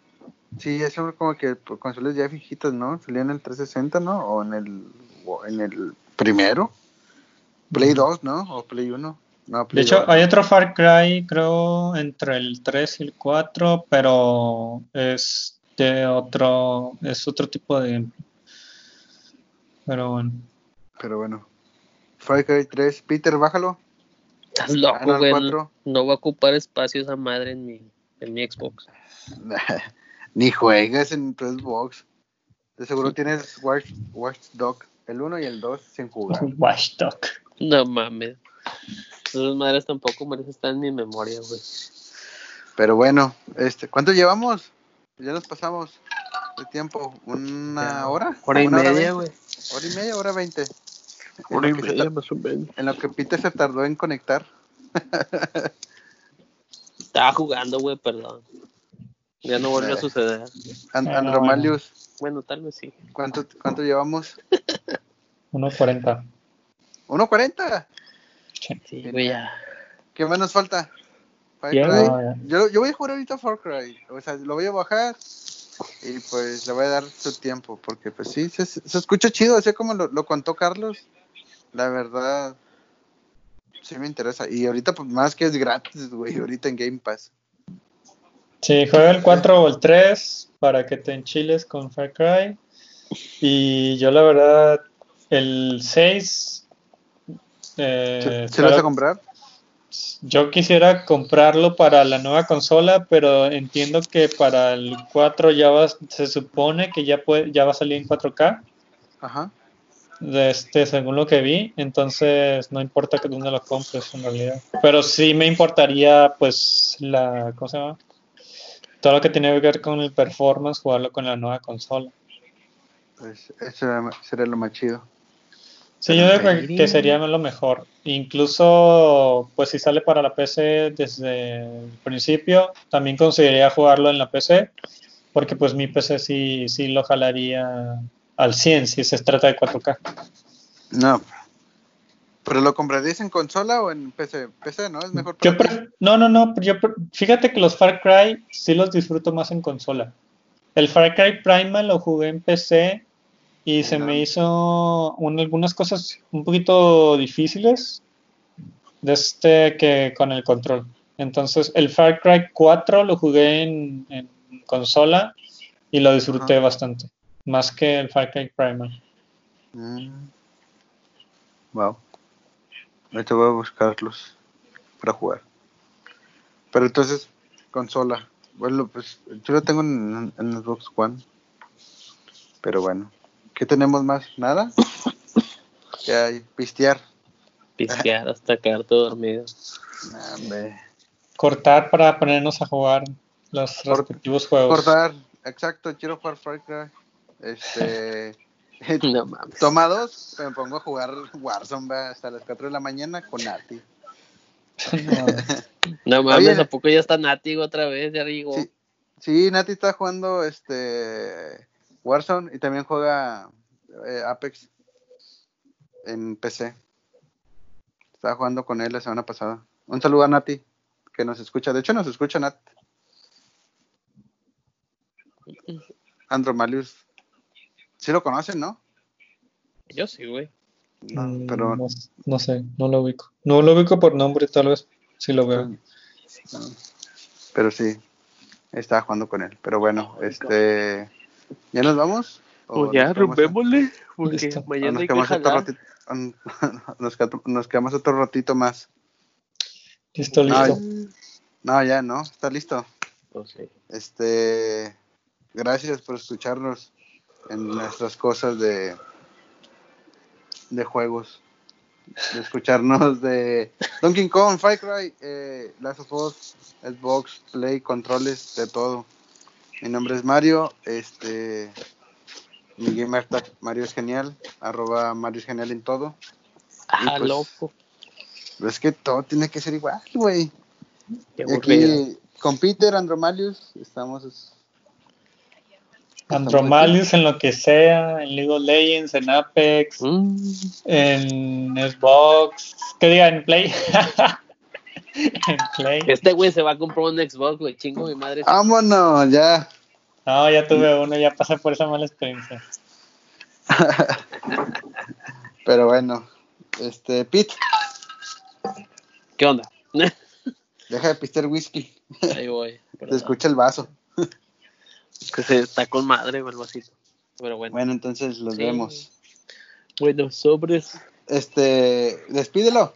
Sí, eso como que consolas ya viejitas, ¿no? Salían en el 360, ¿no? O en el, en el primero. Play 2, ¿no? O Play 1. De hecho, hay otro Far Cry, creo, entre el 3 y el 4, pero es de otro, es otro tipo de Pero bueno. Pero bueno. Far Cry 3, Peter, bájalo. Estás loco, ah, güey. No, va a ocupar espacio esa madre en mi, en mi Xbox. Ni juegas en Xbox. De seguro tienes Watch, Watch Dog, el 1 y el 2 sin jugar. Watch Dog. No mames. Esas madres tampoco merecen estar en mi memoria, güey. Pero bueno, este, ¿cuánto llevamos? Ya nos pasamos de tiempo. ¿Una hora? Hora y media, güey. Hora y media, hora veinte. Hora y media, más o menos. En lo que Peter se tardó en conectar. Estaba jugando, güey, perdón. Ya no volvió a suceder. Andromalius. Bueno, tal vez sí. ¿Cuánto, cuánto llevamos? 1.40. ¿1.40? Sí, güey, ya. ¿Qué más nos falta? yo, yo voy a jugar ahorita Far Cry. O sea, lo voy a bajar y pues le voy a dar su tiempo. Porque pues sí, se, se escucha chido. Así como lo, lo contó Carlos. La verdad, sí me interesa. Y ahorita pues más que es gratis, güey. Ahorita en Game Pass. Sí, juega el 4 o el 3 para que te enchiles con Far Cry. Y yo la verdad, el 6... Eh, ¿Se, lo vas a comprar? Yo quisiera comprarlo para la nueva consola, pero entiendo que para el 4 ya va, se supone que ya, puede, ya va a salir en 4K. Ajá. este, según lo que vi, entonces no importa que dónde lo compres en realidad. Pero sí me importaría, pues, la, ¿cómo se llama? Todo lo que tiene que ver con el performance, jugarlo con la nueva consola. Pues eso sería lo más chido. Sí, yo creo que sería lo mejor. Incluso, pues si sale para la PC desde el principio, también consideraría jugarlo en la PC, porque pues mi PC sí, sí lo jalaría al 100 si se trata de 4K. No. ¿Pero lo comprarías en consola o en PC? PC, ¿no? Es mejor No, no, no. Yo fíjate que los Far Cry sí los disfruto más en consola. El Far Cry Primal lo jugué en PC y se me hizo algunas cosas un poquito difíciles de este que con el control. Entonces, el Far Cry 4 lo jugué en, consola y lo disfruté bastante, más que el Far Cry Primal. Mm. Wow. Ahorita voy a buscarlos para jugar. Pero entonces, consola. Bueno, pues yo lo tengo en, Xbox One. Pero bueno. ¿Qué tenemos más? ¿Nada? ¿Qué hay? Pistear. Pistear hasta quedar todo dormido. Cortar para ponernos a jugar los respectivos juegos. Cortar, exacto, quiero jugar Far Cry. Este. no mames. Toma dos, me pongo a jugar Warzone hasta las 4 de la mañana con Nati. no, mames, ¿a poco ya está Nati otra vez? Ya digo. Sí, sí, Nati está jugando este Warzone y también juega eh, Apex en PC. Estaba jugando con él la semana pasada. Un saludo a Nati, que nos escucha. De hecho, nos escucha Nat. Andromalius. Sí lo conocen, ¿no? Yo sí, güey. No, pero... No, sé, no lo ubico. No lo ubico por nombre, tal vez. Sí lo veo. Pero sí, estaba jugando con él. Pero bueno, este... ¿Ya nos vamos? Pues ya, rompémosle. mañana nos, quedamos otro ratito, nos, quedamos otro ratito más. Listo, listo. No, ya, ¿no? ¿Está listo? Sí. Este, gracias por escucharnos en nuestras cosas de, de juegos. De escucharnos de Donkey Kong, Fire Cry, eh, Last of Us, Xbox, Play, controles, de todo. Mi nombre es Mario, este, mi gamer tag Mario es genial, arroba Mario es genial en todo. Ah, pues, loco. Es que todo tiene que ser igual, güey. aquí con Peter, Andromalius, estamos... Andromalius en lo que sea, en League of Legends, en Apex, mm. en Xbox, que diga, en Play. Este güey se va a comprar un Xbox, güey, chingo mi madre. Vámonos, ya. No, ya tuve uno, ya pasé por esa mala experiencia. Pero bueno, este, Pete. ¿Qué onda? Deja de pistear whisky. Ahí voy. Te escucha el vaso. que se está con madre el vasito. Pero bueno. Bueno, entonces los vemos. Bueno, sobres. Este, despídelo.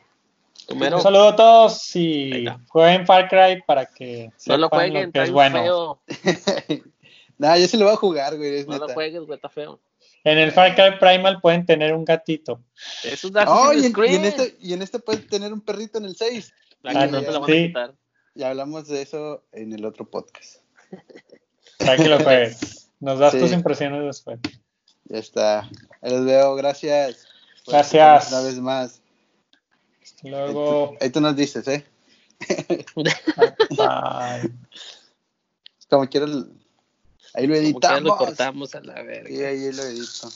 Un saludo a todos y jueguen Far Cry para que no lo jueguen, es bueno. nah, yo sí lo voy a jugar, güey. no lo juegues, güey, está feo. En el Far Cry Primal pueden tener un gatito. Es un oh, y, en, y, en, este, y en este pueden tener un perrito en el 6. Ah, no te lo van a quitar. Ya hablamos de eso en el otro podcast. Para que lo juegues. Nos das tus impresiones después. Ya está. Los veo. Gracias. Gracias. Una vez más. Luego. Ahí tú nos dices, ¿eh? Como quieras. Ahí lo editamos. Como lo cortamos a la verga. Y ahí lo edito.